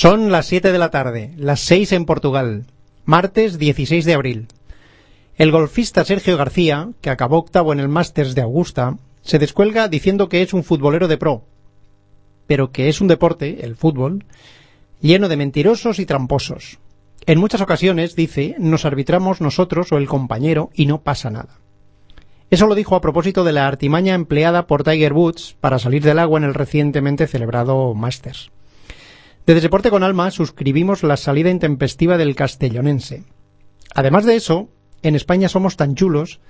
Son las 7 de la tarde, las 6 en Portugal, martes 16 de abril. El golfista Sergio García, que acabó octavo en el Masters de Augusta, se descuelga diciendo que es un futbolero de pro, pero que es un deporte, el fútbol, lleno de mentirosos y tramposos. En muchas ocasiones, dice, nos arbitramos nosotros o el compañero y no pasa nada. Eso lo dijo a propósito de la artimaña empleada por Tiger Woods para salir del agua en el recientemente celebrado Masters. Desde Deporte con Alma suscribimos la salida intempestiva del castellonense. Además de eso, en España somos tan chulos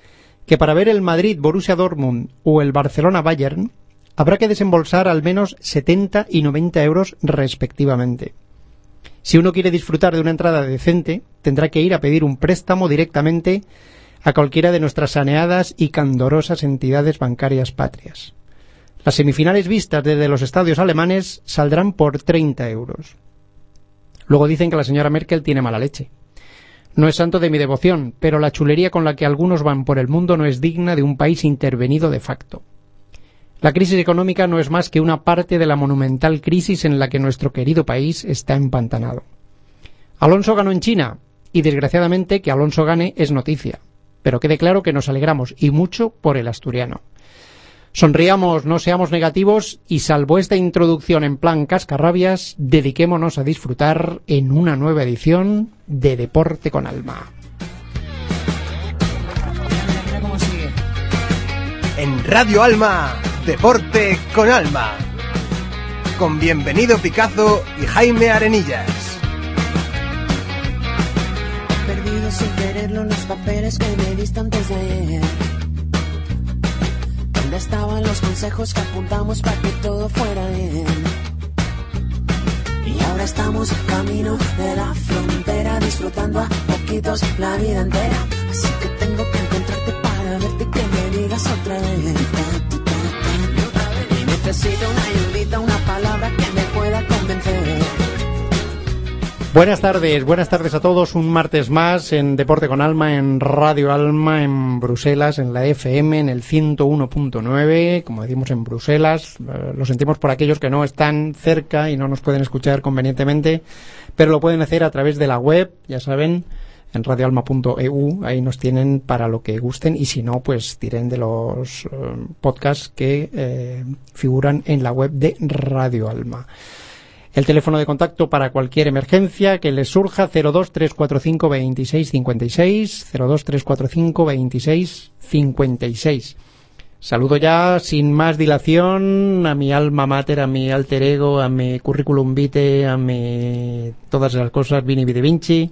que para ver el Madrid Borussia Dortmund o el Barcelona Bayern habrá que desembolsar al menos 70 y 90 euros respectivamente. Si uno quiere disfrutar de una entrada decente, tendrá que ir a pedir un préstamo directamente a cualquiera de nuestras saneadas y candorosas entidades bancarias patrias. Las semifinales vistas desde los estadios alemanes saldrán por 30 euros. Luego dicen que la señora Merkel tiene mala leche. No es santo de mi devoción, pero la chulería con la que algunos van por el mundo no es digna de un país intervenido de facto. La crisis económica no es más que una parte de la monumental crisis en la que nuestro querido país está empantanado. Alonso ganó en China, y desgraciadamente que Alonso gane es noticia pero quede claro que nos alegramos y mucho por el asturiano. Sonriamos, no seamos negativos y salvo esta introducción en plan cascarrabias, dediquémonos a disfrutar en una nueva edición de Deporte con Alma. En Radio Alma, Deporte con Alma. Con Bienvenido Picazo y Jaime Arenillas. sin quererlo los papeles que me diste antes de ayer. ¿Dónde estaban los consejos que apuntamos para que todo fuera bien? Y ahora estamos camino de la frontera, disfrutando a poquitos la vida entera. Así que tengo que encontrarte para verte y que me digas otra vez. Necesito una ayudita, Buenas tardes, buenas tardes a todos. Un martes más en Deporte con Alma, en Radio Alma, en Bruselas, en la FM, en el 101.9, como decimos en Bruselas. Eh, lo sentimos por aquellos que no están cerca y no nos pueden escuchar convenientemente, pero lo pueden hacer a través de la web, ya saben, en radioalma.eu. Ahí nos tienen para lo que gusten y si no, pues tiren de los eh, podcasts que eh, figuran en la web de Radio Alma. El teléfono de contacto para cualquier emergencia que les surja 02345 26 56 02345 26 56. Saludo ya sin más dilación a mi alma mater, a mi alter ego, a mi currículum vitae, a mi todas esas cosas, Vini Vidi Vinci.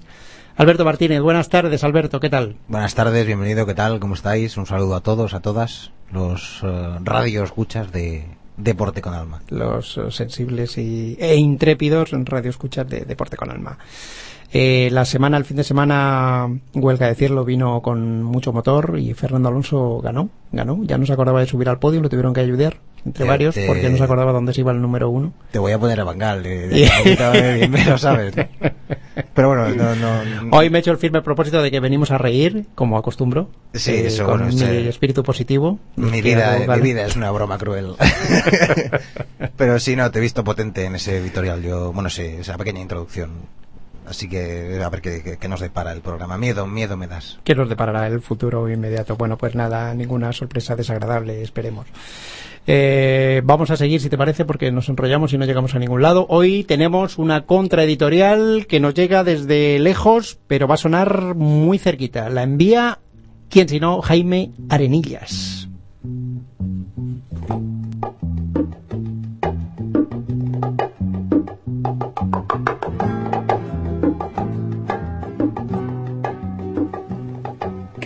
Alberto Martínez, buenas tardes, Alberto, ¿qué tal? Buenas tardes, bienvenido, ¿qué tal? ¿Cómo estáis? Un saludo a todos, a todas los uh, radio escuchas de Deporte con Alma. Los eh, sensibles y, e intrépidos en radio escuchas de Deporte con Alma. Eh, la semana, el fin de semana, huelga decirlo, vino con mucho motor y Fernando Alonso ganó, ganó. Ya no se acordaba de subir al podio, lo tuvieron que ayudar entre varios porque no se acordaba dónde se iba el número uno. Te voy a poner a Bangal, de, ¿sabes? Pero bueno, no, no, Hoy me he hecho el firme propósito de que venimos a reír, como acostumbro. Sí, eh, eso, con mi espíritu positivo. Mi vida, mi vida es una broma cruel. Pero sí, no, te he visto potente en ese editorial. Yo, bueno, sí, esa pequeña introducción. Así que a ver qué, nos depara el programa. Miedo, miedo me das. ¿Qué nos deparará el futuro inmediato? Bueno, pues nada, ninguna sorpresa desagradable, esperemos. Eh, vamos a seguir, si te parece, porque nos enrollamos y no llegamos a ningún lado. Hoy tenemos una contraeditorial que nos llega desde lejos, pero va a sonar muy cerquita. La envía, ¿quién sino? Jaime Arenillas.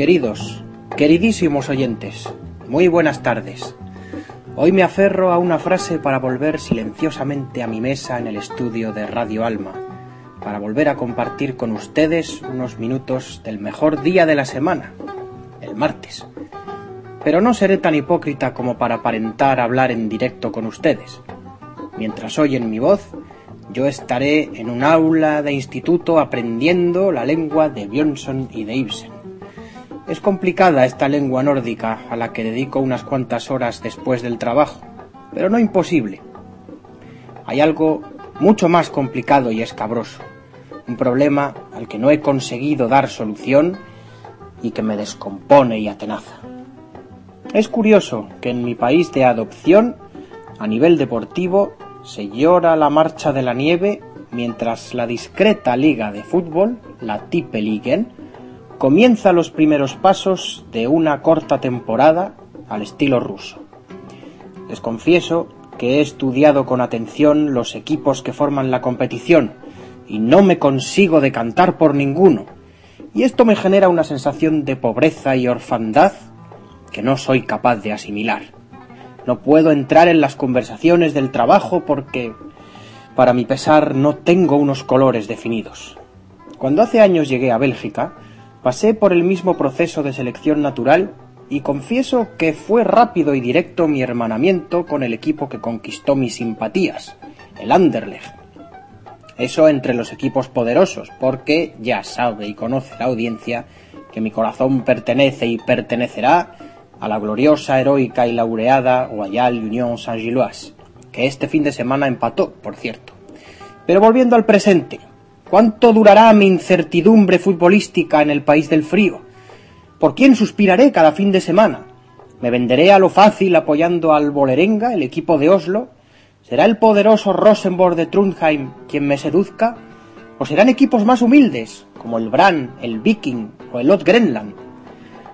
Queridos, queridísimos oyentes, muy buenas tardes. Hoy me aferro a una frase para volver silenciosamente a mi mesa en el estudio de Radio Alma, para volver a compartir con ustedes unos minutos del mejor día de la semana, el martes. Pero no seré tan hipócrita como para aparentar hablar en directo con ustedes. Mientras oyen mi voz, yo estaré en un aula de instituto aprendiendo la lengua de Björnson y de Ibsen. Es complicada esta lengua nórdica a la que dedico unas cuantas horas después del trabajo, pero no imposible. Hay algo mucho más complicado y escabroso. Un problema al que no he conseguido dar solución y que me descompone y atenaza. Es curioso que en mi país de adopción, a nivel deportivo, se llora la marcha de la nieve mientras la discreta liga de fútbol, la Tippeligen, comienza los primeros pasos de una corta temporada al estilo ruso. Les confieso que he estudiado con atención los equipos que forman la competición y no me consigo decantar por ninguno. Y esto me genera una sensación de pobreza y orfandad que no soy capaz de asimilar. No puedo entrar en las conversaciones del trabajo porque, para mi pesar, no tengo unos colores definidos. Cuando hace años llegué a Bélgica, pasé por el mismo proceso de selección natural y confieso que fue rápido y directo mi hermanamiento con el equipo que conquistó mis simpatías, el Anderlecht. Eso entre los equipos poderosos, porque ya sabe y conoce la audiencia que mi corazón pertenece y pertenecerá a la gloriosa, heroica y laureada Royal Union Saint-Gilloise, que este fin de semana empató, por cierto. Pero volviendo al presente, ¿cuánto durará mi incertidumbre futbolística en el país del frío? ¿Por quién suspiraré cada fin de semana? ¿Me venderé a lo fácil apoyando al Bolerenga, el equipo de Oslo? ¿Será el poderoso Rosenborg de Trondheim quien me seduzca? ¿O serán equipos más humildes, como el Brann, el Viking o el Lot Grenland?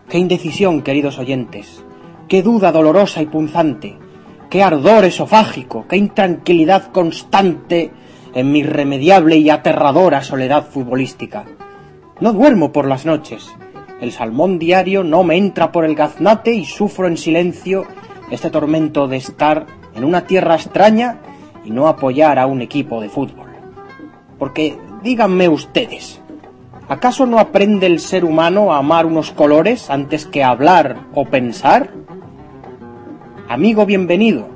Qué indecisión, queridos oyentes, qué duda dolorosa y punzante, qué ardor esofágico, qué intranquilidad constante en mi irremediable y aterradora soledad futbolística. No duermo por las noches, el salmón diario no me entra por el gaznate y sufro en silencio este tormento de estar en una tierra extraña y no apoyar a un equipo de fútbol. Porque díganme ustedes, ¿Acaso no aprende el ser humano a amar unos colores antes que hablar o pensar? Amigo bienvenido,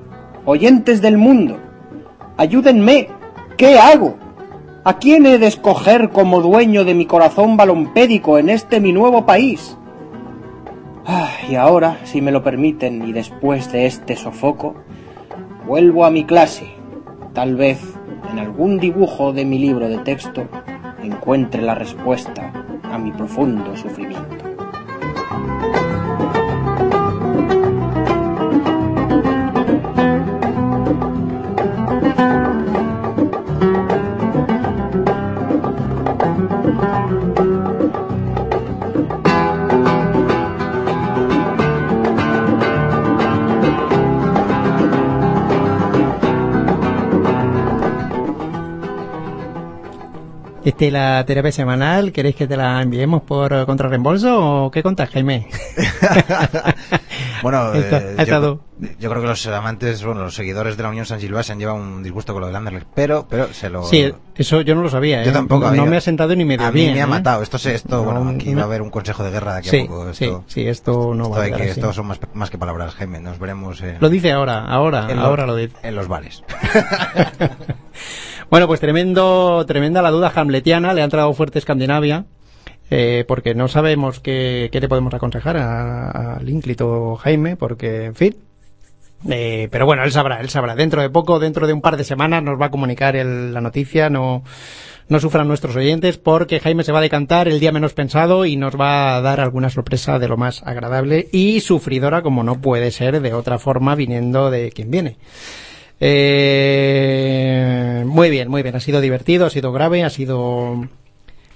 oyentes del mundo, ayúdenme, ¿qué hago? ¿A quién he de escoger como dueño de mi corazón balompédico en este mi nuevo país? Ah, y ahora, si me lo permiten, y después de este sofoco, vuelvo a mi clase, tal vez en algún dibujo de mi libro de texto, encuentre la respuesta a mi profundo sufrimiento. Este, la terapia semanal, ¿queréis que te la enviemos por contrarreembolso o qué contas, Jaime? Bueno, eh, yo, yo creo que los amantes, bueno, los seguidores de la Unión San Gilbert se han llevado un disgusto con lo del Anderlecht, pero, pero se lo... Sí, eso yo no lo sabía. Yo ¿eh? tampoco. No a mí- me ha sentado ni medio A mí bien. me ha ¿eh? matado. Esto, se, esto No, bueno, aquí no. va a haber un consejo de guerra de aquí Sí, a poco. sí, Esto, sí, esto no esto va a quedar que, esto son más, más que palabras, Jaime. Nos veremos eh, Lo dice ahora, ahora, en, ahora los, lo dice. en los bares. Bueno, pues tremendo, tremenda la duda hamletiana, le ha entrado fuerte Escandinavia, eh, porque no sabemos qué, qué le podemos aconsejar a- al ínclito Jaime, porque, en fin. Eh, pero bueno, él sabrá, él sabrá. Dentro de poco, dentro de un par de semanas, nos va a comunicar el- la noticia. No, no sufran nuestros oyentes, porque Jaime se va a decantar el día menos pensado y nos va a dar alguna sorpresa de lo más agradable y sufridora, como no puede ser de otra forma, viniendo de quien viene. Eh, muy bien, muy bien. Ha sido divertido, ha sido grave, ha sido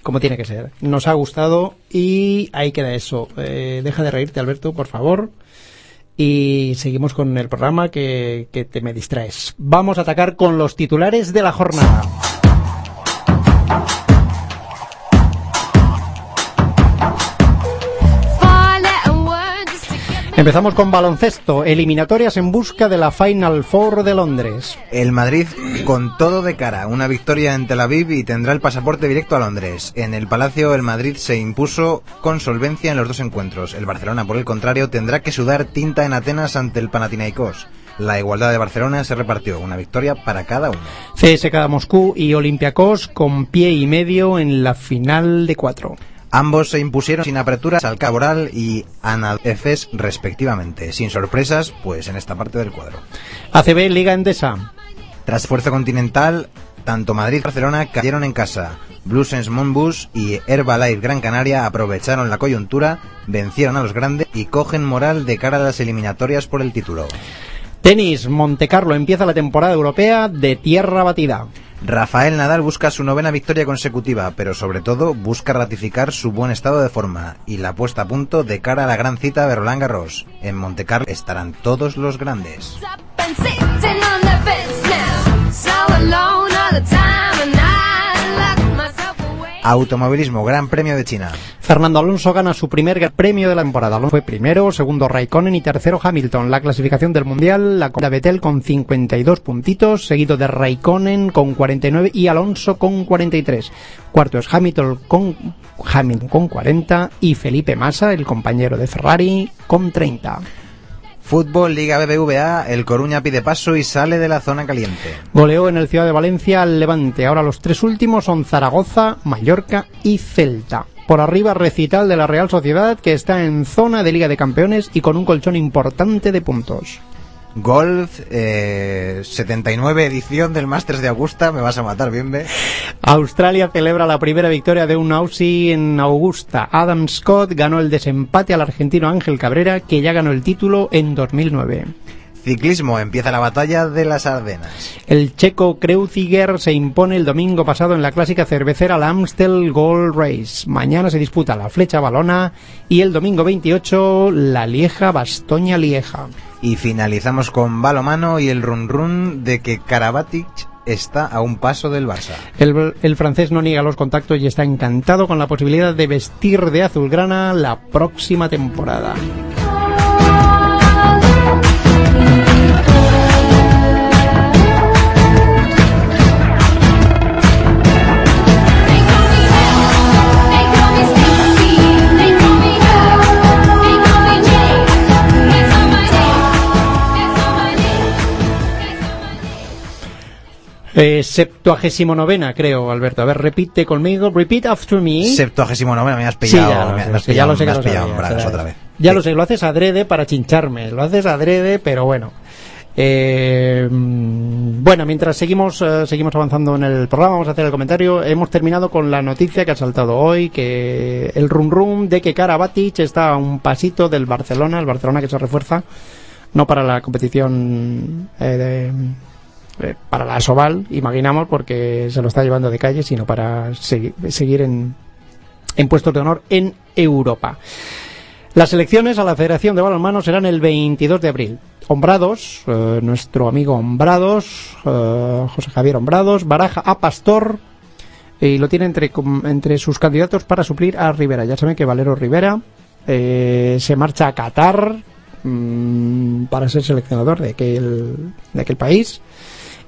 como tiene que ser. Nos ha gustado y ahí queda eso. Eh, deja de reírte, Alberto, por favor. Y seguimos con el programa que, que te me distraes. Vamos a atacar con los titulares de la jornada. Empezamos con baloncesto, eliminatorias en busca de la Final Four de Londres. El Madrid con todo de cara, una victoria en Tel Aviv y tendrá el pasaporte directo a Londres. En el Palacio el Madrid se impuso con solvencia en los dos encuentros. El Barcelona, por el contrario, tendrá que sudar tinta en Atenas ante el Panathinaikos. La igualdad de Barcelona se repartió, una victoria para cada uno. CSKA Moscú y Olympiacos con pie y medio en la final de cuatro. Ambos se impusieron sin aperturas al Caboral y Anadefes respectivamente. Sin sorpresas, pues en esta parte del cuadro. ACB Liga Endesa. Tras esfuerzo continental, Tanto Madrid y Barcelona cayeron en casa. Bluesens Monbus y Herbalife Gran Canaria aprovecharon la coyuntura, vencieron a los grandes y cogen moral de cara a las eliminatorias por el título. Tenis, Montecarlo empieza la temporada europea de tierra batida. Rafael Nadal busca su novena victoria consecutiva, pero sobre todo busca ratificar su buen estado de forma y la puesta a punto de cara a la gran cita de Roland Garros. En Montecarlo estarán todos los grandes. Automovilismo, Gran Premio de China. Fernando Alonso gana su primer premio de la temporada. Alonso fue primero, segundo Raikkonen y tercero Hamilton. La clasificación del Mundial, la Copa Betel con 52 puntitos, seguido de Raikkonen con 49 y Alonso con 43. Cuarto es Hamilton con, Hamilton con 40 y Felipe Massa, el compañero de Ferrari, con 30. Fútbol, Liga BBVA, el Coruña pide paso y sale de la zona caliente. Goleó en el Ciudad de Valencia al Levante. Ahora los tres últimos son Zaragoza, Mallorca y Celta. Por arriba recital de la Real Sociedad que está en zona de Liga de Campeones y con un colchón importante de puntos. Golf, eh, 79 edición del Masters de Augusta, me vas a matar, bien, ve. Australia celebra la primera victoria de un Aussie en Augusta. Adam Scott ganó el desempate al argentino Ángel Cabrera, que ya ganó el título en 2009. Ciclismo, empieza la batalla de las Ardenas. El checo Kreuziger se impone el domingo pasado en la clásica cervecera la Amstel Gold Race. Mañana se disputa la flecha balona y el domingo 28 la Lieja Bastoña Lieja. Y finalizamos con balomano y el run run de que Karabatic está a un paso del Barça. El, el, francés no niega los contactos y está encantado con la posibilidad de vestir de azulgrana la próxima temporada. Eh, septuagésimo novena, creo, Alberto. A ver, repite conmigo. Repeat after me. Septuagésimo novena, me has pillado. Sí, ya, me, no, me has es que pillado, ya lo sé me que has lo pillado en sabía, bragas o sea, otra vez. Ya Sí. lo sé, lo haces adrede para chincharme. Lo haces adrede, pero bueno. Eh, bueno, mientras seguimos eh, seguimos avanzando en el programa, vamos a hacer el comentario. Hemos terminado con la noticia que ha saltado hoy, que el rum rum de que Karabatic está a un pasito del Barcelona, el Barcelona que se refuerza, no para la competición eh, de- eh, para la Soval, imaginamos, porque se lo está llevando de calle, sino para segui- seguir en, en puestos de honor en Europa. Las elecciones a la Federación de Balonmano serán el 22 de abril. Hombrados, eh, nuestro amigo Hombrados, eh, José Javier Hombrados, baraja a Pastor y lo tiene entre, entre sus candidatos para suplir a Rivera. Ya saben que Valero Rivera eh, se marcha a Qatar mm, para ser seleccionador de aquel, de aquel país.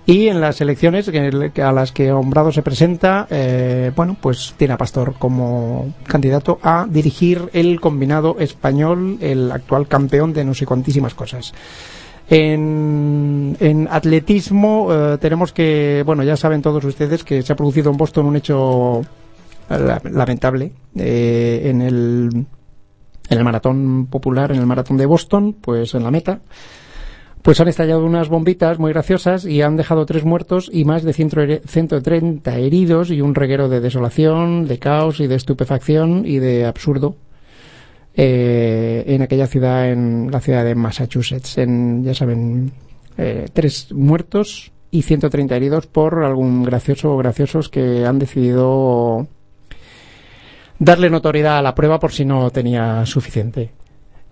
Y en las elecciones a las que Hombrado se presenta, eh, bueno, pues tiene a Pastor como candidato a dirigir el combinado español, el actual campeón de no sé cuantísimas cosas. En, atletismo eh, tenemos que, bueno, ya saben todos ustedes que se ha producido en Boston un hecho eh, la- lamentable eh, en el en el maratón popular, en el maratón de Boston, pues en la meta, pues han estallado unas bombitas muy graciosas y han dejado tres muertos y más de 100 here- 130 heridos y un reguero de desolación, de caos y de estupefacción y de absurdo eh, en aquella ciudad, en la ciudad de Massachusetts. En, ya saben, eh, tres muertos y 130 heridos por algún gracioso o graciosos que han decidido darle notoriedad a la prueba por si no tenía suficiente.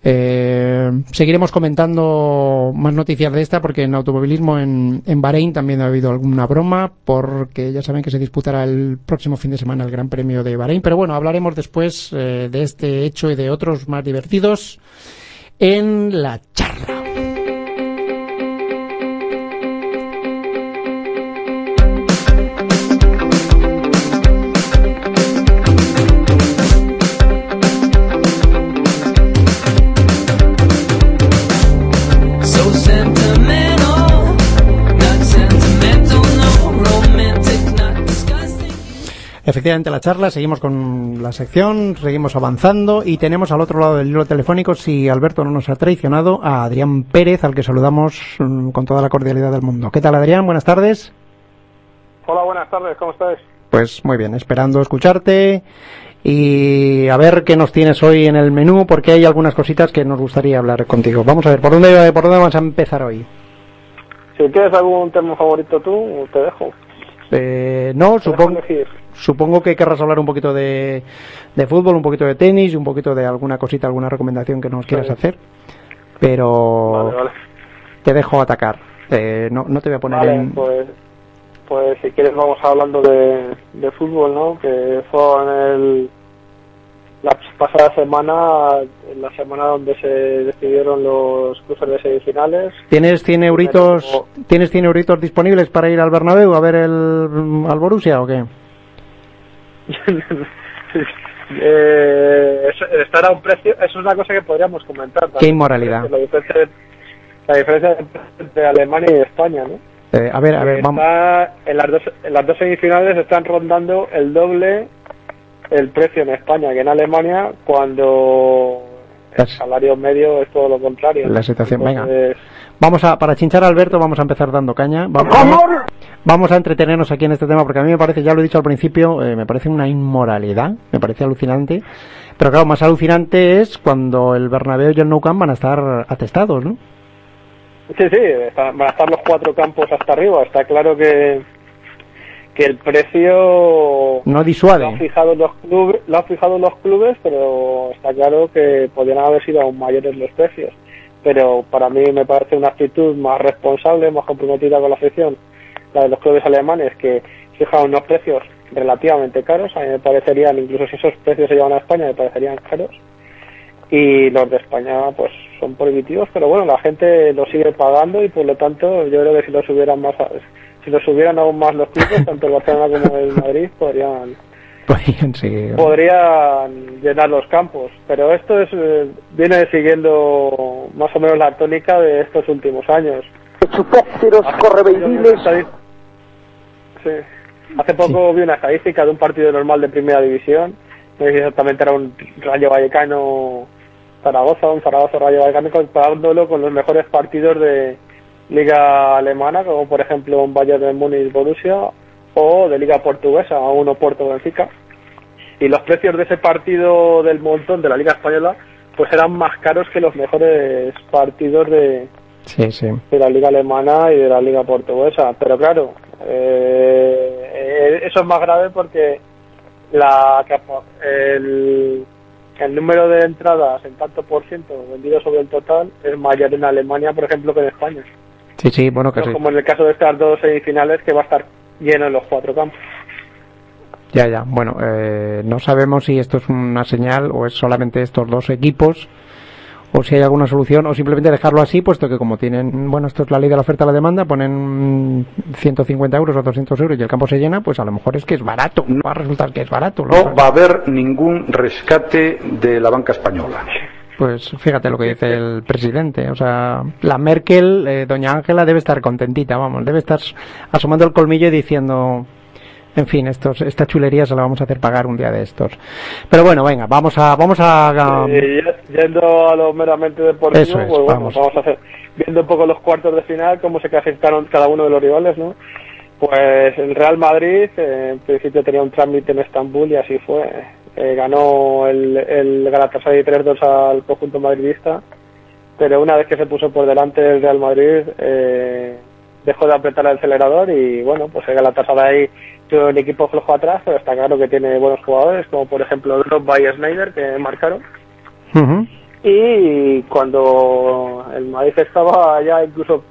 Eh, seguiremos comentando más noticias de esta porque en automovilismo en, en Bahrein también ha habido alguna broma porque ya saben que se disputará el próximo fin de semana el Gran Premio de Bahrein. Pero bueno, hablaremos después eh, de este hecho y de otros más divertidos en la charla. Efectivamente, la charla, seguimos con la sección, seguimos avanzando y tenemos al otro lado del hilo telefónico, si Alberto no nos ha traicionado, a Adrián Pérez, al que saludamos mm, con toda la cordialidad del mundo. ¿Qué tal, Adrián? Buenas tardes. Hola, buenas tardes, ¿cómo estáis? Pues muy bien, esperando escucharte y a ver qué nos tienes hoy en el menú, porque hay algunas cositas que nos gustaría hablar contigo. Vamos a ver, ¿por dónde, por dónde vamos a empezar hoy? Si tienes algún tema favorito tú, te dejo. Eh, no, supongo. Supongo que querrás hablar un poquito de, de fútbol, un poquito de tenis un poquito de alguna cosita, alguna recomendación que nos quieras hacer. Pero Vale, vale. te dejo atacar. Eh, no, no te voy a poner en... pues, pues si quieres vamos hablando de, de fútbol, ¿no? Que fue en el, la pasada semana, en la semana donde se decidieron los cruces de semifinales. ¿Tienes 100 euritos, ¿Tienes 100 euritos disponibles para ir al Bernabéu a ver el, al Borussia o qué? eh, eso- estar a un precio, eso es una cosa que podríamos comentar. Qué inmoralidad. La diferencia, la diferencia entre Alemania y España, ¿no? Eh, a ver, a ver, vamos. Está en las dos en las dos semifinales están rondando el doble el precio en España que en Alemania cuando el salario medio es todo lo contrario. La situación, venga. Vamos a, para chinchar a Alberto, vamos a empezar dando caña. Va- Vamos, vamos a entretenernos aquí en este tema porque a mí me parece, ya lo he dicho al principio, eh, me parece una inmoralidad, me parece alucinante. Pero claro, más alucinante es cuando el Bernabéu y el Nou Camp van a estar atestados, ¿no? Sí, sí, van a estar los cuatro campos hasta arriba. Está claro que que el precio No lo han disuade. fijado los clubes, lo han fijado los clubes, pero está claro que podrían haber sido aún mayores los precios. Pero para mí me parece una actitud más responsable, más comprometida con la afición, la de los clubes alemanes que fijan unos precios relativamente caros. A mí me parecerían, incluso si esos precios se llevan a España, me parecerían caros. Y los de España, pues son prohibitivos, pero bueno, la gente lo sigue pagando y por lo tanto yo creo que si lo subieran más, si lo subieran aún más los clubes, tanto el Barcelona como el Madrid, podrían Podrían seguir. podrían llenar los campos. Pero esto es eh, viene siguiendo más o menos la tónica de estos últimos años. Hace- Sí. Hace poco vi una estadística de un partido normal de primera división. No sé si exactamente era un Rayo Vallecano Zaragoza, un Zaragoza Rayo Vallecano, comparándolo con los mejores partidos de Liga Alemana, como por ejemplo un Bayern de Múnich Borussia, o de Liga Portuguesa, un Oporto Benfica. Y los precios de ese partido del montón de la Liga Española, pues eran más caros que los mejores partidos de, Sí, sí. de la liga alemana y de la liga portuguesa. Pero claro, eh, eso es más grave porque la el, el número de entradas en tanto por ciento vendido sobre el total es mayor en Alemania, por ejemplo, que en España. Sí, sí, bueno, que como en el caso de estas dos semifinales que va a estar lleno en los cuatro campos. Ya, ya. Bueno, eh, no sabemos si esto es una señal o es solamente estos dos equipos o si hay alguna solución o simplemente dejarlo así, puesto que como tienen, bueno, esto es la ley de la oferta y la demanda, ponen 150 euros o 200 euros y el campo se llena, pues a lo mejor es que es barato. Va a resultar que es barato. ¿no? No va a haber ningún rescate de la banca española. Pues fíjate lo que dice el presidente. O sea, la Merkel, eh, doña Ángela, debe estar contentita, vamos, debe estar asomando el colmillo y diciendo, en fin, estos, esta chulería se la vamos a hacer pagar un día de estos. Pero bueno, venga, vamos a, vamos a, a- Eh, ya- yendo a lo meramente deportivo, Eso es, pues bueno, vamos. vamos. a hacer, viendo un poco los cuartos de final, cómo se clasificaron cada uno de los rivales, ¿no? Pues el Real Madrid, eh, en principio tenía un trámite en Estambul y así fue. Eh, ganó el, el Galatasaray 3-2 al conjunto madridista, pero una vez que se puso por delante el Real Madrid, eh, dejó de apretar el acelerador y bueno, pues el Galatasaray tuvo un equipo flojo atrás, pero está claro que tiene buenos jugadores, como por ejemplo Drogba y Snyder, que marcaron. Y cuando el Madrid estaba ya incluso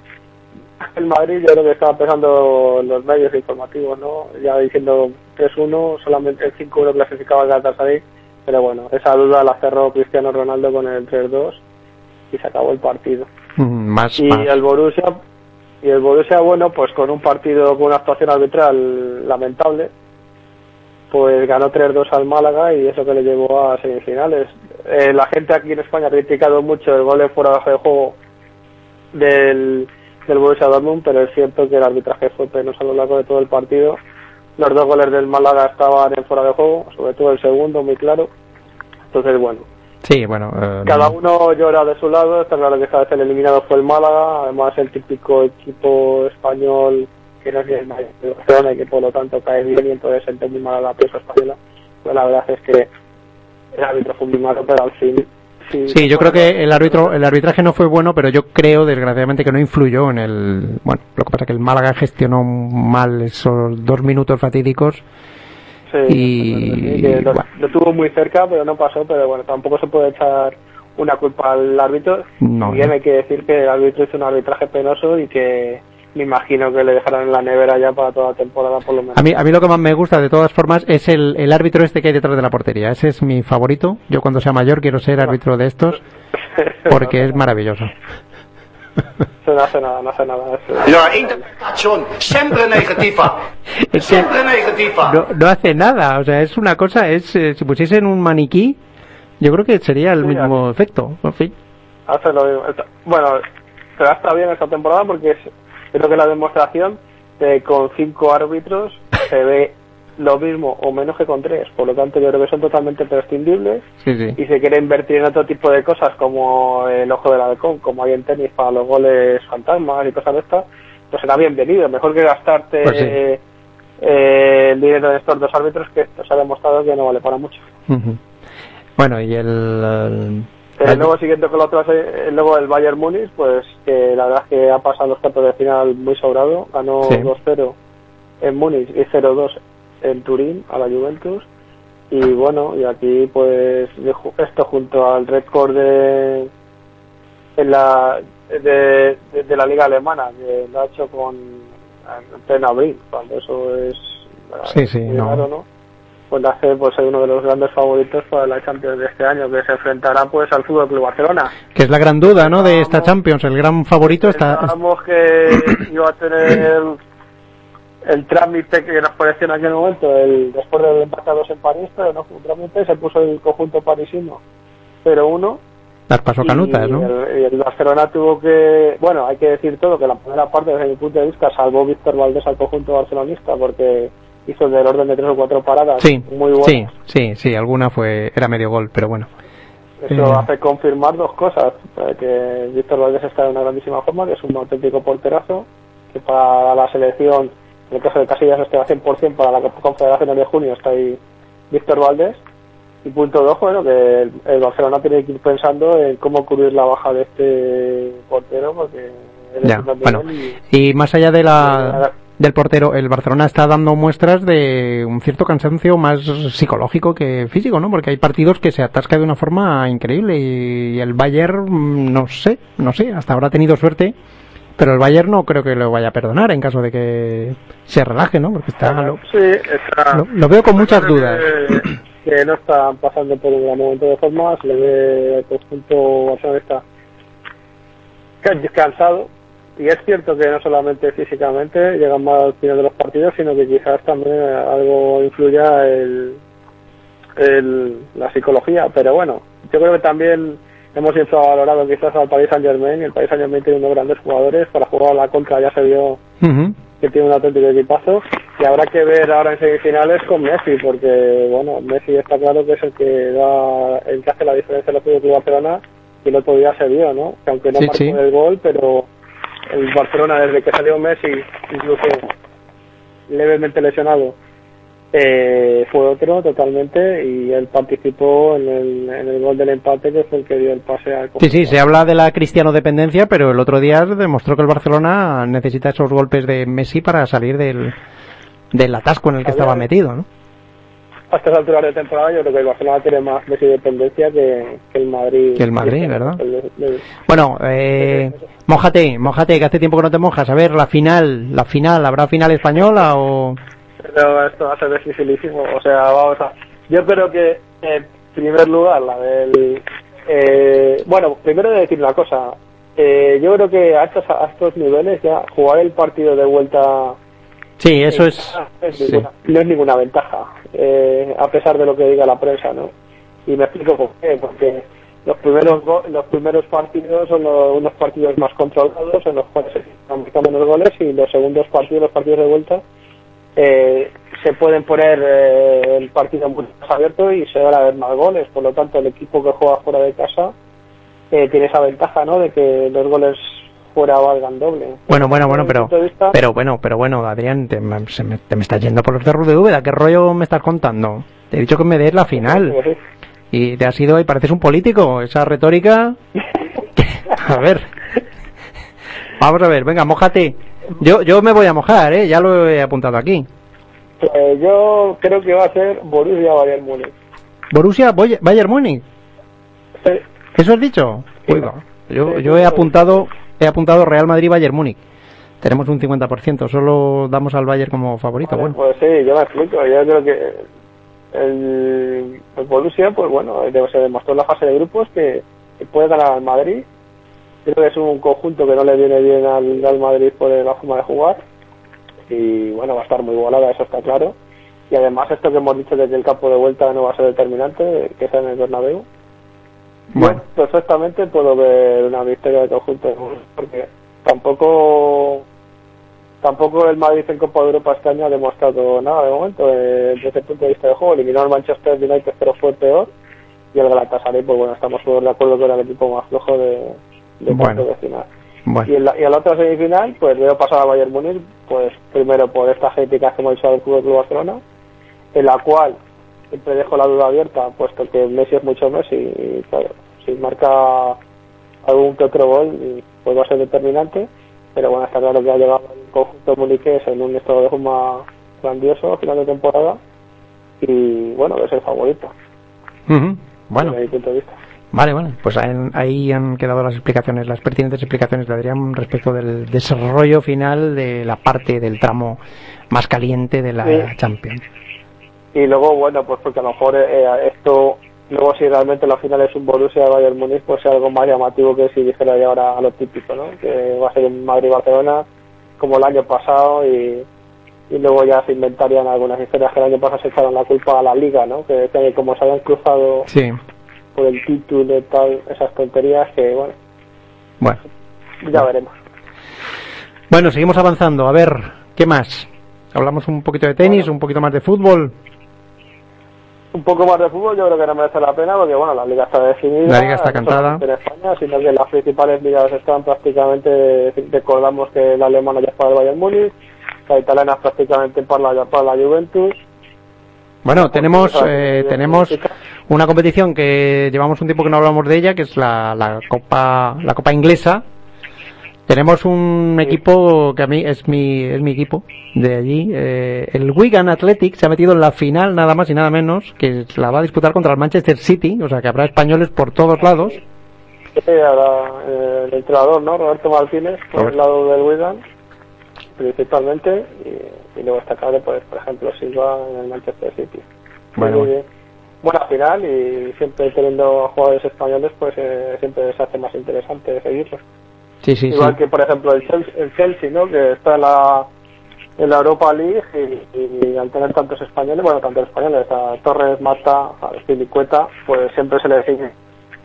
el Madrid yo creo que estaba empezando los medios informativos, ¿no? Ya diciendo 3-1, solamente el 5-1 clasificaba al Galatasaray, pero bueno, esa duda la cerró Cristiano Ronaldo con el 3-2 y se acabó el partido. Mm, más, Y más. el Borussia y el Borussia bueno, pues con un partido con una actuación arbitral lamentable, pues ganó 3-2 al Málaga y eso que le llevó a semifinales. Eh, la gente aquí en España ha criticado mucho el gol en fuera de juego del, del Borussia Dortmund, pero es cierto que el arbitraje fue penoso a lo largo de todo el partido. Los dos goles del Málaga estaban en fuera de juego, sobre todo el segundo, muy claro. Entonces, bueno, Sí, bueno. eh, cada uno llora de su lado, está claro que esta vez el eliminado fue el Málaga, además el típico equipo español que no es el mayor y que por lo tanto cae bien y entonces siente muy mal a la prensa española, pues la verdad es que el árbitro fue muy malo, pero al fin... Sí, yo creo que el árbitro, el arbitraje no fue bueno, pero yo creo, desgraciadamente, que no influyó en el. Bueno, lo que pasa es que el Málaga gestionó mal esos dos minutos fatídicos. Sí, y- que lo, bueno. lo tuvo muy cerca, pero no pasó, pero bueno, tampoco se puede echar una culpa al árbitro. No, Bien no. hay que decir que el árbitro hizo un arbitraje penoso y que me imagino que le dejarán en la nevera ya para toda la temporada por lo menos. A mí, a mí lo que más me gusta, de todas formas, es el, el árbitro este que hay detrás de la portería. Ese es mi favorito. Yo cuando sea mayor quiero ser árbitro de estos porque es maravilloso. No hace nada, no hace nada. sempre negativa. Sempre negativa. no, no hace nada. O sea, es una cosa, es eh, si pusiesen un maniquí, yo creo que sería el Sí, mismo efecto. En fin. hace lo mismo. Bueno, pero está bien esta temporada porque es, creo que la demostración de que con cinco árbitros se ve lo mismo o menos que con tres. Por lo tanto, yo creo que son totalmente prescindibles Sí, sí. y se quiere invertir en otro tipo de cosas como el ojo del halcón, como hay en tenis para los goles fantasmas y cosas de estas, pues será bienvenido. Mejor que gastarte Pues sí. eh, el dinero de estos dos árbitros que esto se ha demostrado que no vale para mucho. Bueno, y el. el- Eh, luego siguiente con la otra, eh, luego el Bayern Múnich, pues que la verdad es que ha pasado los cuartos de final muy sobrado, ganó Sí. 2-0 en Múnich y 0-2 en Turín a la Juventus y bueno, y aquí pues esto junto al récord de en la de, de- de la liga alemana que lo ha hecho con en pleno abril, cuando eso es Sí, sí, muy no. raro, ¿no? Pues hace pues ser uno de los grandes favoritos para la Champions de este año que se enfrentará pues al Fútbol Club Barcelona que es la gran duda, ¿no? De esta Champions. El gran favorito está. pensábamos que iba a tener el trámite que nos pareció en aquel momento el después del empate a dos en París pero no fue un trámite se puso el conjunto parisino 0-1 Las pasó canutas, y ¿no? el, y el Barcelona tuvo que bueno hay que decir todo que la primera parte desde mi punto de vista salvó Víctor Valdés al conjunto barcelonista porque hizo del orden de tres o cuatro paradas Sí, muy buenas sí, sí, sí. Alguna fue era medio gol, pero bueno. Eso Eh. hace confirmar dos cosas, que Víctor Valdés está en una grandísima forma, que es un auténtico porterazo, que para la selección, en el caso de Casillas esté a 100% para la Confederación de junio está ahí Víctor Valdés. Y punto dos, bueno, que el, el Barcelona tiene que ir pensando en cómo cubrir la baja de este portero, porque Ya, bueno. y- Y más allá de la del portero, el Barcelona está dando muestras de un cierto cansancio más psicológico que físico, ¿no? Porque hay partidos que se atasca de una forma increíble y el Bayern, mm, no sé, no sé, hasta ahora ha tenido suerte, pero el Bayern no creo que lo vaya a perdonar en caso de que se relaje, ¿no? Porque está lo, Sí, está... lo- lo veo con muchas dudas. Que, que no están pasando por un gran momento de forma, se le ve el conjunto barcelonista ca- cansado. Y es cierto que no solamente físicamente llegan mal al final de los partidos, sino que quizás también algo influya el, el, la psicología. Pero bueno, yo creo que también hemos infravalorado quizás al Paris Saint Germain. El Paris Saint Germain tiene unos grandes jugadores. Para jugar a la contra ya se vio que tiene un auténtico equipazo y habrá que ver ahora en semifinales con Messi porque bueno Messi está claro que es el que da el que hace la diferencia en el Club Barcelona y el otro día se vio no que aunque no Sí, marcó sí. el gol pero el Barcelona desde que salió Messi incluso levemente lesionado eh, fue otro totalmente y él participó en el, en el gol del empate que fue el que dio el pase al Sí, sí, se habla de la cristiano dependencia, pero el otro día demostró que el Barcelona necesita esos golpes de Messi para salir del, del atasco en el que Había- estaba metido, ¿no? A estas alturas de temporada yo creo que el Barcelona tiene más dependencia que, que el Madrid Que el Madrid, ¿verdad? el- el- Bueno, eh, mojate, mojate, que hace tiempo que no te mojas. A ver, la final, la final, ¿habrá final española o...? Pero esto va a ser dificilísimo. O sea, vamos a. Yo creo que, en primer lugar, la del. Eh, bueno, primero de decir una cosa. Eh, yo creo que a estos, a estos niveles ya jugar el partido de vuelta Sí, eso es... casa es sí. ninguna- no es ninguna ventaja, eh, a pesar de lo que diga la prensa, ¿no? Y me explico por qué, porque los primeros go- los primeros partidos son los- unos partidos más controlados en los cuales se marcan menos goles y los segundos partidos, los partidos de vuelta, eh, se pueden poner eh, el partido mucho más abierto y se van a ver más goles. Por lo tanto, el equipo que juega fuera de casa eh, tiene esa ventaja, ¿no? De que los goles fuera valgan doble. Bueno, bueno, bueno, pero, vista, pero bueno, pero bueno, Adrián, te, me- se me, te me estás yendo por los cerros de Úbeda, ¿qué rollo me estás contando? Te he dicho que me des la final pues sí. y te has ido y pareces un político, esa retórica. A ver, vamos a ver, venga, mojate. Yo, yo me voy a mojar, ¿eh? ya lo he apuntado aquí. Eh, yo creo que va a ser Borussia Bayern Múnich. Borussia Bayern Múnich, Sí, ¿eso has dicho? Va. Yo, yo he apuntado, he apuntado Real Madrid Bayern Múnich. Tenemos un 50%, solo damos al Bayern como favorito. Bueno, Pues sí, yo me explico. Yo creo que el, el Borussia, pues bueno, se demostró en la fase de grupos que, que puede ganar al Madrid. Creo que es un conjunto que no le viene bien al, al Madrid por la forma de jugar. Y bueno, va a estar muy volada, eso está claro. Y además esto que hemos dicho de que el campo de vuelta no va a ser determinante, que sea en el Bernabéu. Bueno. Yo perfectamente puedo ver una victoria del conjunto de Borussia, porque tampoco tampoco el Madrid en Copa de Europa este año ha demostrado nada de momento eh, desde el punto de vista de juego. Eliminó al Manchester United, pero fue peor. Y el Galatasaray, pues bueno, estamos todos de acuerdo que era el equipo más flojo de, de Bueno. de final. Y en, la, y en la otra semifinal, pues veo pasar a Bayern Múnich, pues primero por estas críticas que hemos hecho al Club de Barcelona, en la cual siempre dejo la duda abierta, puesto que Messi es mucho Messi, y claro, si marca algún que otro gol, pues va a ser determinante, pero bueno, está claro que ha llegado el conjunto muniqués en un estado de forma grandioso a final de temporada, y bueno, es el favorito, bueno. desde mi punto de vista. Vale, bueno, pues ahí, ahí han quedado las explicaciones, las pertinentes explicaciones de Adrián respecto del desarrollo final de la parte del tramo más caliente de la Sí. Champions. Y luego, bueno, pues porque a lo mejor eh, esto, luego si realmente la final es un Borussia Bayern Múnich, pues sea algo más llamativo que si dijera ya ahora a lo típico, ¿no? Que va a ser un Madrid-Barcelona como el año pasado y, y luego ya se inventarían algunas historias que el año pasado se echaron la culpa a la liga, ¿no? Que como se habían cruzado Sí, por el título y tal, esas tonterías que, bueno, bueno. ya veremos. Bueno, seguimos avanzando. A ver, ¿qué más? Hablamos un poquito de tenis, un poquito más de fútbol. Un poco más de fútbol yo creo que no merece la pena porque bueno la liga está definida La liga está cantada. en España sino que las principales ligas están prácticamente recordamos que la alemana ya es para el Bayern Múnich la italiana es prácticamente para la, para la Juventus Bueno, tenemos Pues, eh, eh, tenemos una competición que llevamos un tiempo que no hablamos de ella, que es la, la Copa la Copa inglesa. Tenemos un Sí. equipo que a mí es mi es mi equipo de allí. eh, el Wigan Athletic se ha metido en la final nada más y nada menos, que la va a disputar contra el Manchester City, o sea que habrá españoles por todos lados. Eh, ahora, eh, el entrenador no Roberto Martínez por el lado del Wigan principalmente y, y luego está claro pues por ejemplo Silva en el Manchester City Bueno, Muy bien. buena final y siempre teniendo jugadores españoles pues eh, siempre se hace más interesante seguirlos Sí, sí, sí. igual que por ejemplo el Chelsea, el Chelsea ¿no? que está en la en la Europa League y, y- y al tener tantos españoles bueno tantos españoles a Torres Mata a Filicueta pues siempre se le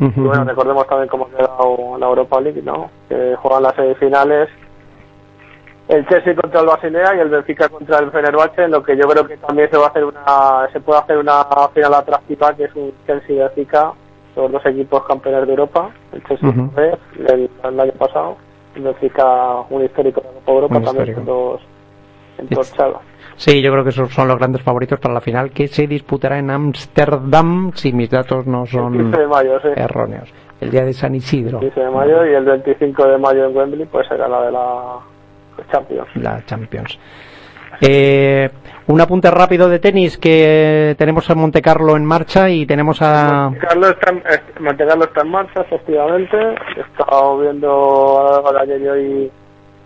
Ujú, y bueno, recordemos también cómo ha quedado la Europa League, ¿no? Que juegan las semifinales el Chelsea contra el Basilea y el Benfica contra el Fenerbahce, en lo que yo creo que también se va a hacer una se puede hacer una final atractiva que es un Chelsea Benfica, los dos equipos campeones de Europa, el Chelsea otra vez, el, el año pasado, el Benfica un histórico de la Copa Europa Un también con dos. Sí, yo creo que esos son los grandes favoritos para la final que se disputará en Ámsterdam, si mis datos no El son 15 de mayo, sí. erróneos. El día de San Isidro, 15 de mayo y el 25 de mayo en Wembley pues será la de la Champions. la Champions. Eh, un apunte rápido de tenis que tenemos a Monte Carlo en marcha y tenemos a... Monte Carlo está, eh, Monte está en marcha, efectivamente. He estado viendo a ayer y hoy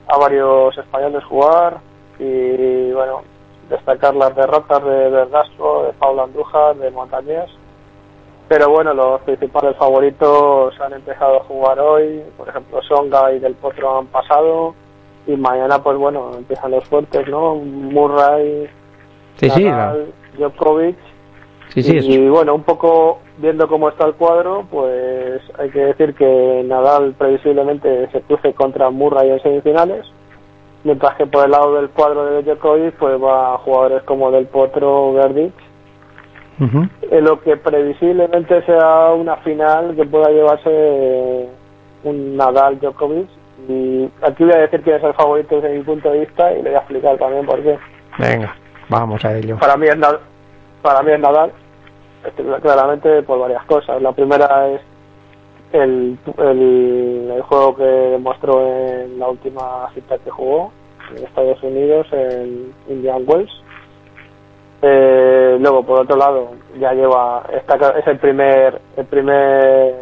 a varios españoles jugar y, bueno, destacar las derrotas de Verdasco, de Paula Andújar, de Montañés. Pero bueno, los principales favoritos han empezado a jugar hoy. Por ejemplo, Songa y Del Potro han pasado. Y mañana, pues bueno, empiezan los fuertes, ¿no? Murray, Sí, sí, Nadal, Djokovic sí, sí, y bueno, un poco viendo cómo está el cuadro, pues hay que decir que Nadal previsiblemente se cruce contra Murray en semifinales, mientras que por el lado del cuadro de Djokovic pues va a jugadores como Del Potro, Verdic, Ujú. en lo que previsiblemente sea una final que pueda llevarse un Nadal Djokovic, Y aquí voy a decir quién es el favorito desde mi punto de vista y le voy a explicar también por qué. Venga, vamos a ello. Para mí es, Na- para mí es Nadal, claramente por varias cosas. La primera es el, el, el juego que demostró en la última cita que jugó en Estados Unidos, en Indian Wells. Eh, luego, por otro lado, ya lleva, esta, es el primer, el primer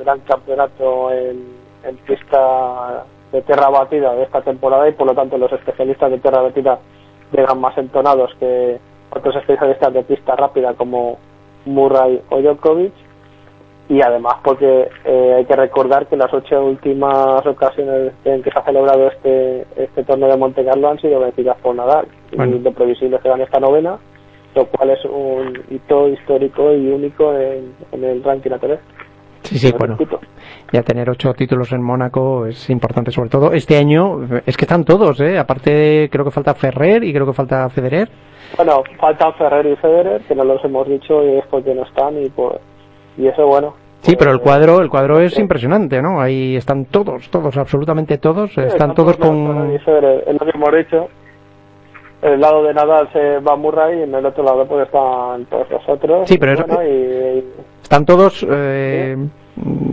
gran campeonato en, en pista de tierra batida de esta temporada y por lo tanto los especialistas de tierra batida llegan más entonados que otros especialistas de pista rápida como Murray o Djokovic y además porque eh, hay que recordar que las ocho últimas ocasiones en que se ha celebrado este este torneo de Monte Carlo han sido vencidas por Nadal Bueno. y lo previsible es que esta novena lo cual es un hito histórico y único en, en el ranking ATP Sí, sí, bueno. repito. Ya tener ocho títulos en Mónaco es importante, sobre todo este año. Es que están todos, ¿eh? Aparte, creo que falta Ferrer y creo que falta Federer. Bueno, faltan Ferrer y Federer, que no los hemos dicho y es porque no están y pues y eso bueno. Sí, pero el pues, cuadro, el cuadro es impresionante, ¿no? Ahí están todos, todos, absolutamente todos. Están todos y con. Federer, es lo que hemos dicho. El lado de Nadal se va Murray y en el otro lado pues están todos los otros. Sí, pero es- bueno, y, Están todos eh,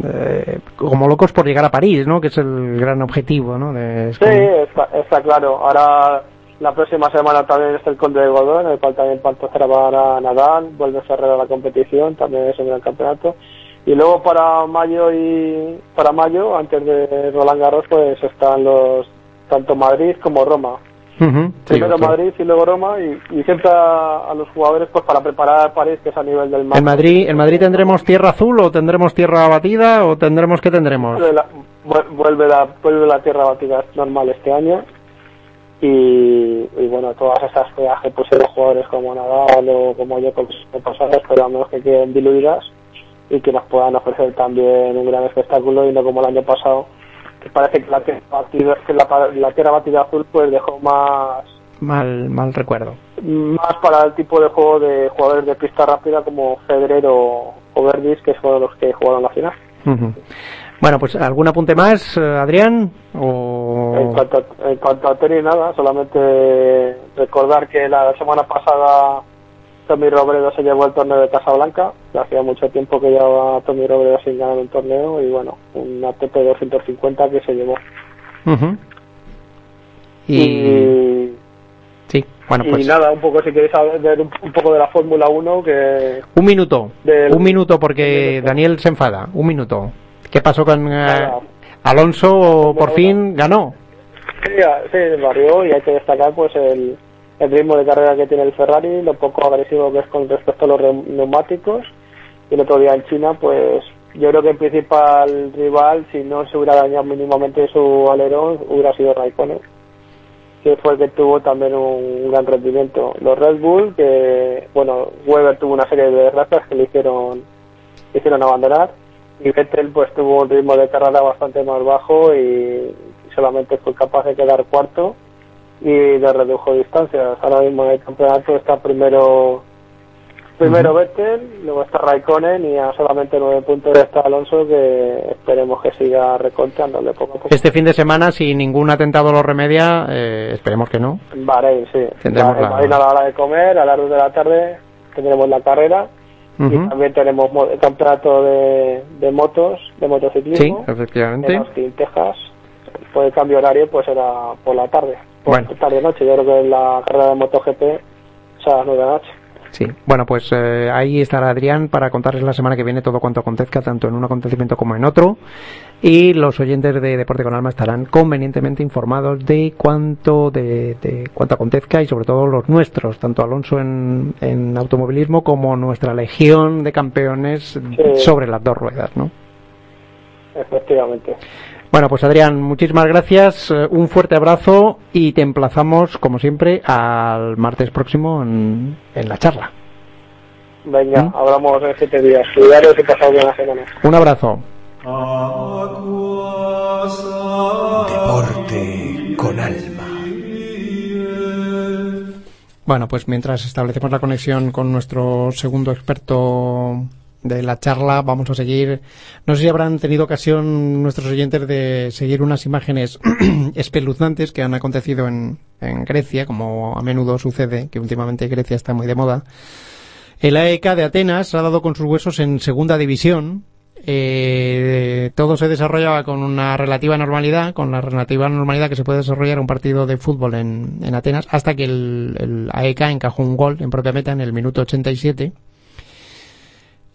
eh, como locos por llegar a París, ¿no? Que es el gran objetivo, ¿no? De- es Sí, está, está claro. Ahora la próxima semana también es el Conde de Godó, en el cual también participará Nadal, vuelve Ferrer a la competición, también es un gran campeonato. Y luego para mayo y para mayo, antes de Roland Garros, pues están los tanto Madrid como Roma. Primero. Madrid y luego Roma y, y siempre a, a los jugadores pues para preparar París, que es a nivel del mar. ¿En Madrid, ¿En Madrid tendremos tierra azul o tendremos tierra batida o tendremos qué tendremos? Vuelve la, vuel- vuelve la, vuelve la tierra batida normal este año y, y bueno, todas esas feas que pusieron jugadores como Nadal o como yo con pasadas, pero a menos que queden diluidas y que nos puedan ofrecer también un gran espectáculo y no como el año pasado que parece que la tierra batida, que la, tierra batida azul pues dejó más Mal, mal recuerdo. más para el tipo de juego de jugadores de pista rápida como Federer o, o Verdis que fueron los que jugaron la final. Ujú. Bueno, pues algún apunte más, eh, Adrián, o En cuanto, a- en cuanto a tenis, nada, solamente recordar que la semana pasada Tommy Robredo se llevó el torneo de Casablanca, que hacía mucho tiempo que llevaba Tommy Robredo sin ganar un torneo, y bueno, un ATP 250 que se llevó. Y, Y, sí, bueno, y pues nada, un poco si queréis saber un, un poco de la Fórmula 1, que un minuto, del- un minuto porque un minuto. Daniel se enfada, un minuto. ¿Qué pasó con eh. Alonso? Por fin ganó. Sí, sí, barrió y hay que destacar pues el, el ritmo de carrera que tiene el Ferrari, lo poco agresivo que es con respecto a los neumáticos. Y el otro día en China, pues yo creo que el principal rival, si no se hubiera dañado mínimamente su alerón, hubiera sido Raikkonen, que fue el que tuvo también un gran rendimiento. Los Red Bull, que bueno, Weber tuvo una serie de desgracias que le hicieron, le hicieron abandonar y Vettel pues tuvo un ritmo de carrera bastante más bajo y solamente fue capaz de quedar cuarto y le redujo distancias. Ahora mismo en el campeonato está primero primero Vettel, luego está Raikkonen y a solamente nueve puntos está Alonso que esperemos que siga recontándole poco a poco. Este fin de semana, si ningún atentado lo remedia, eh, esperemos que no. Bahrein, sí. Tendremos En la- a la hora de comer, a las 2 de la tarde tendremos la carrera y también tenemos mo- el campeonato de, de motos, de Sí, motociclismo. efectivamente. en Austin, Texas. Por el cambio horario, pues era por la tarde. Por Bueno. tarde-noche. Yo creo que la carrera de MotoGP es a las 9 de la noche. Sí, bueno, pues eh, ahí estará Adrián para contarles la semana que viene todo cuanto acontezca, tanto en un acontecimiento como en otro. Y los oyentes de Deporte con Alma estarán convenientemente informados de cuánto, de, de cuánto acontezca y sobre todo los nuestros, tanto Alonso en, en automovilismo como nuestra legión de campeones sobre las dos ruedas, ¿no? Efectivamente. Bueno, pues Adrián, muchísimas gracias, eh, un fuerte abrazo y te emplazamos, como siempre, al martes próximo en, en la charla. Venga, ¿Mm? hablamos en 7 días. Cuidaros y pasad buena semana. Un abrazo. Deporte con alma. Bueno, pues mientras establecemos la conexión con nuestro segundo experto de la charla vamos a seguir. No sé si habrán tenido ocasión nuestros oyentes de seguir unas imágenes espeluznantes que han acontecido en, Grecia, como a menudo sucede, que últimamente Grecia está muy de moda. El AEK de Atenas ha dado con sus huesos en segunda división. Eh, todo se desarrollaba con una relativa normalidad, con la relativa normalidad que se puede desarrollar un partido de fútbol en, en Atenas, hasta que el, el AEK encajó un gol en propia meta en el minuto 87.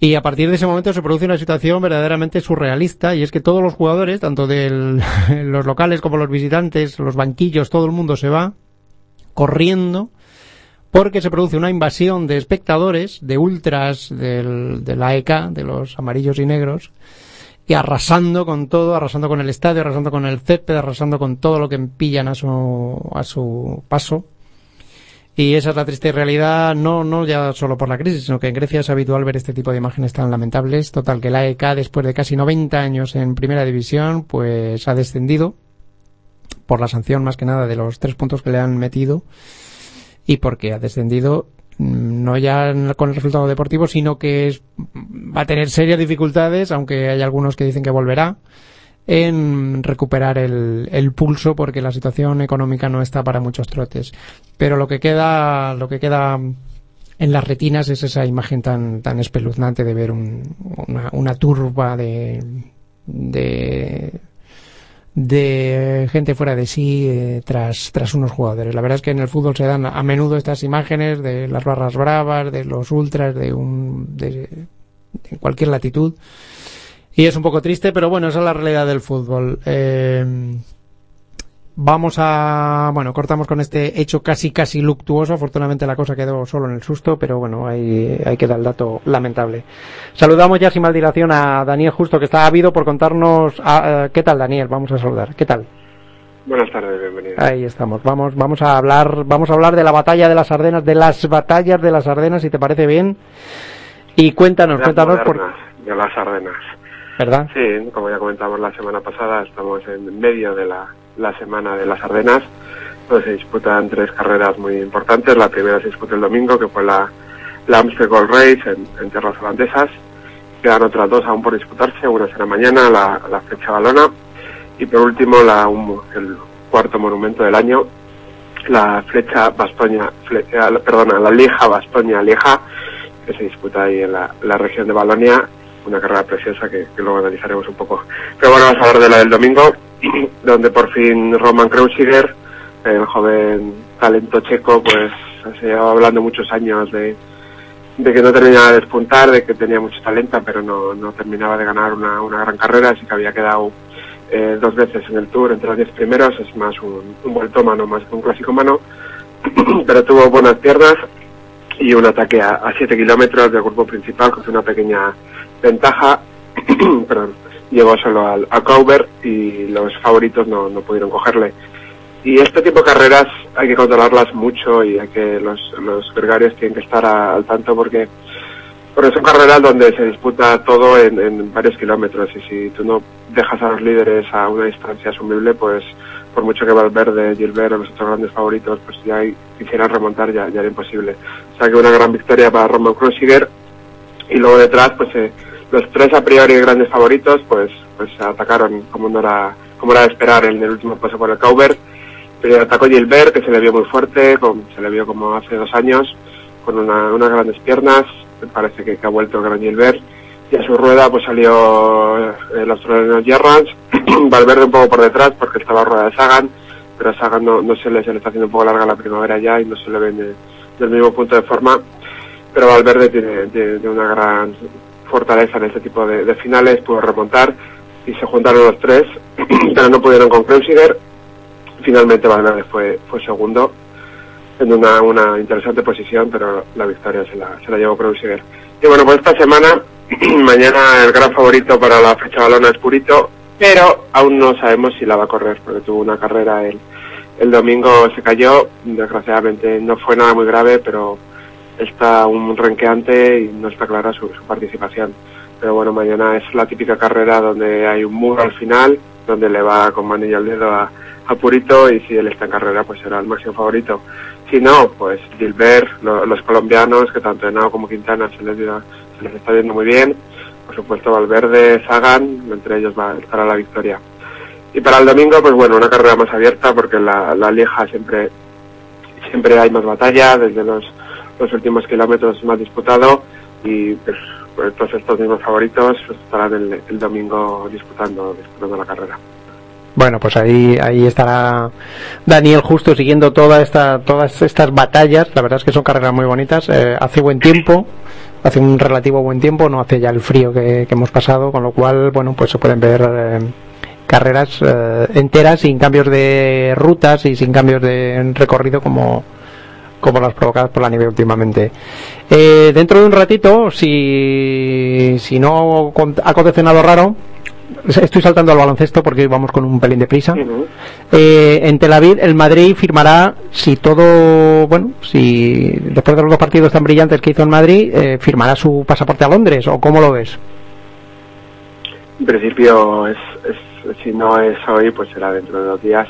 Y a partir de ese momento se produce una situación verdaderamente surrealista y es que todos los jugadores, tanto de los locales como los visitantes, los banquillos, todo el mundo se va corriendo porque se produce una invasión de espectadores, de ultras del, del AEK, de los amarillos y negros, y arrasando con todo, arrasando con el estadio, arrasando con el césped, arrasando con todo lo que pillan a su, a su paso. Y esa es la triste realidad, no, no ya solo por la crisis, sino que en Grecia es habitual ver este tipo de imágenes tan lamentables. Total, que la AEK, después de casi 90 años en primera división, pues ha descendido por la sanción más que nada de los tres puntos que le han metido y porque ha descendido mm, no ya con el resultado deportivo, sino que es- va a tener serias dificultades, aunque hay algunos que dicen que volverá, en recuperar el, el pulso porque la situación económica no está para muchos trotes. Pero lo que queda, lo que queda en las retinas es esa imagen tan, tan espeluznante de ver un- una, una turba de, de, gente fuera de sí eh, tras, tras unos jugadores. La verdad es que en el fútbol se dan a menudo estas imágenes de las barras bravas, de los ultras, de un, de, cualquier latitud. Y es un poco triste, pero bueno, esa es la realidad del fútbol. Eh, vamos a, bueno, cortamos con este hecho casi casi luctuoso. Afortunadamente la cosa quedó solo en el susto, pero bueno, ahí, ahí queda el dato lamentable. Saludamos ya sin mal dilación a Daniel Justo, que está ávido por contarnos, a- eh, ¿qué tal Daniel? Vamos a saludar. ¿Qué tal? Buenas tardes, bienvenido. Ahí estamos. Vamos, vamos a hablar, vamos a hablar de la batalla de las Ardenas, de las batallas de las Ardenas, si te parece bien. Y cuéntanos, Las cuéntanos por, de las Ardenas. Sí, como ya comentamos la semana pasada, estamos en medio de la, la semana de las Ardenas, donde se disputan tres carreras muy importantes. La primera se disputa el domingo, que fue la, la Gold Race en, en tierras holandesas. Quedan otras dos aún por disputarse. Una será mañana, la, la flecha balona. Y por último, la, un- el cuarto monumento del año, la flecha Bastoña, fle- eh, perdona, la Lieja Bastoña Lieja, que se disputa ahí en la, la región de Balonia, una carrera preciosa que, luego analizaremos un poco. Pero bueno, vamos a hablar de la del domingo, donde por fin Roman Kreuziger, el joven talento checo, pues se llevaba hablando muchos años de, de que no terminaba de despuntar, de que tenía mucho talento, pero no, no terminaba de ganar una, una gran carrera, así que había quedado eh, dos veces en el Tour entre los diez primeros, es más un, un vueltómano más que un clásico mano, pero tuvo buenas piernas y un ataque a, a 7 kilómetros del grupo principal con una pequeña ventaja, perdón, llegó solo al, a Cauber y los favoritos no, no pudieron cogerle. Y este tipo de carreras hay que controlarlas mucho y hay que los, los gregarios tienen que estar a- al tanto porque porque son carreras donde se disputa todo en, en varios kilómetros y si tú no dejas a los líderes a una distancia asumible, pues por mucho que Valverde, Gilbert o los otros grandes favoritos pues ya quisieran remontar ya, ya era imposible. O sea que una gran victoria para Roman Kreuziger y luego detrás pues eh, los tres a priori grandes favoritos pues pues atacaron como no era como era de esperar en el último paso por el Cauber pero atacó Gilbert que se le vio muy fuerte se le vio como hace dos años con una, unas grandes piernas me parece que, que ha vuelto el gran Gilbert. Y a su rueda pues salió eh, el australiano Gerrans Valverde un poco por detrás porque estaba a rueda de Sagan pero a Sagan no, no se, le, se le está haciendo un poco larga la primavera ya y no se le ve de- del mismo punto de forma. Pero Valverde tiene, tiene- tiene una gran fortaleza en este tipo de, de finales, pudo remontar y se juntaron los tres, pero no pudieron con Kreuziger. Finalmente Valverde fue, fue segundo en una, una interesante posición, pero la victoria se la, se la llevó Kreuziger. Y bueno, pues esta semana, mañana el gran favorito para la fecha balona es Purito, pero aún no sabemos si la va a correr, porque tuvo una carrera el, el domingo, se cayó, desgraciadamente no fue nada muy grave, pero está un renqueante y no está clara su, participación. Pero bueno, mañana es la típica carrera donde hay un muro al final, donde le va con manilla al dedo a, a Purito y si él está en carrera pues será el máximo favorito. Si no, pues Gilbert, lo- los colombianos, que tanto Henao como Quintana se les, se les está yendo muy bien. Por supuesto, Valverde, Sagan, entre ellos va estará la victoria. Y para el domingo, pues bueno, una carrera más abierta porque la, la Lieja siempre, siempre hay más batalla, desde los, los últimos kilómetros más disputado y pues, todos estos mismos favoritos pues, estarán el, domingo disputando, disputando la carrera. Bueno, pues ahí, ahí estará Daniel justo siguiendo toda esta, todas estas batallas. La verdad es que son carreras muy bonitas. Eh, hace buen tiempo, hace un relativo buen tiempo, no hace ya el frío que, que hemos pasado, con lo cual, bueno, pues se pueden ver eh, carreras eh, enteras sin cambios de rutas y sin cambios de recorrido como, como las provocadas por la nieve últimamente. Eh, dentro de un ratito, si, si no acontecido nada raro, estoy saltando al baloncesto porque vamos con un pelín de prisa. Eh, en Tel Aviv, el Madrid firmará, si todo, bueno, si después de los dos partidos tan brillantes que hizo en Madrid, eh, firmará su pasaporte a Londres, o cómo lo ves? En principio, es, es- si no es hoy, pues será dentro de dos días.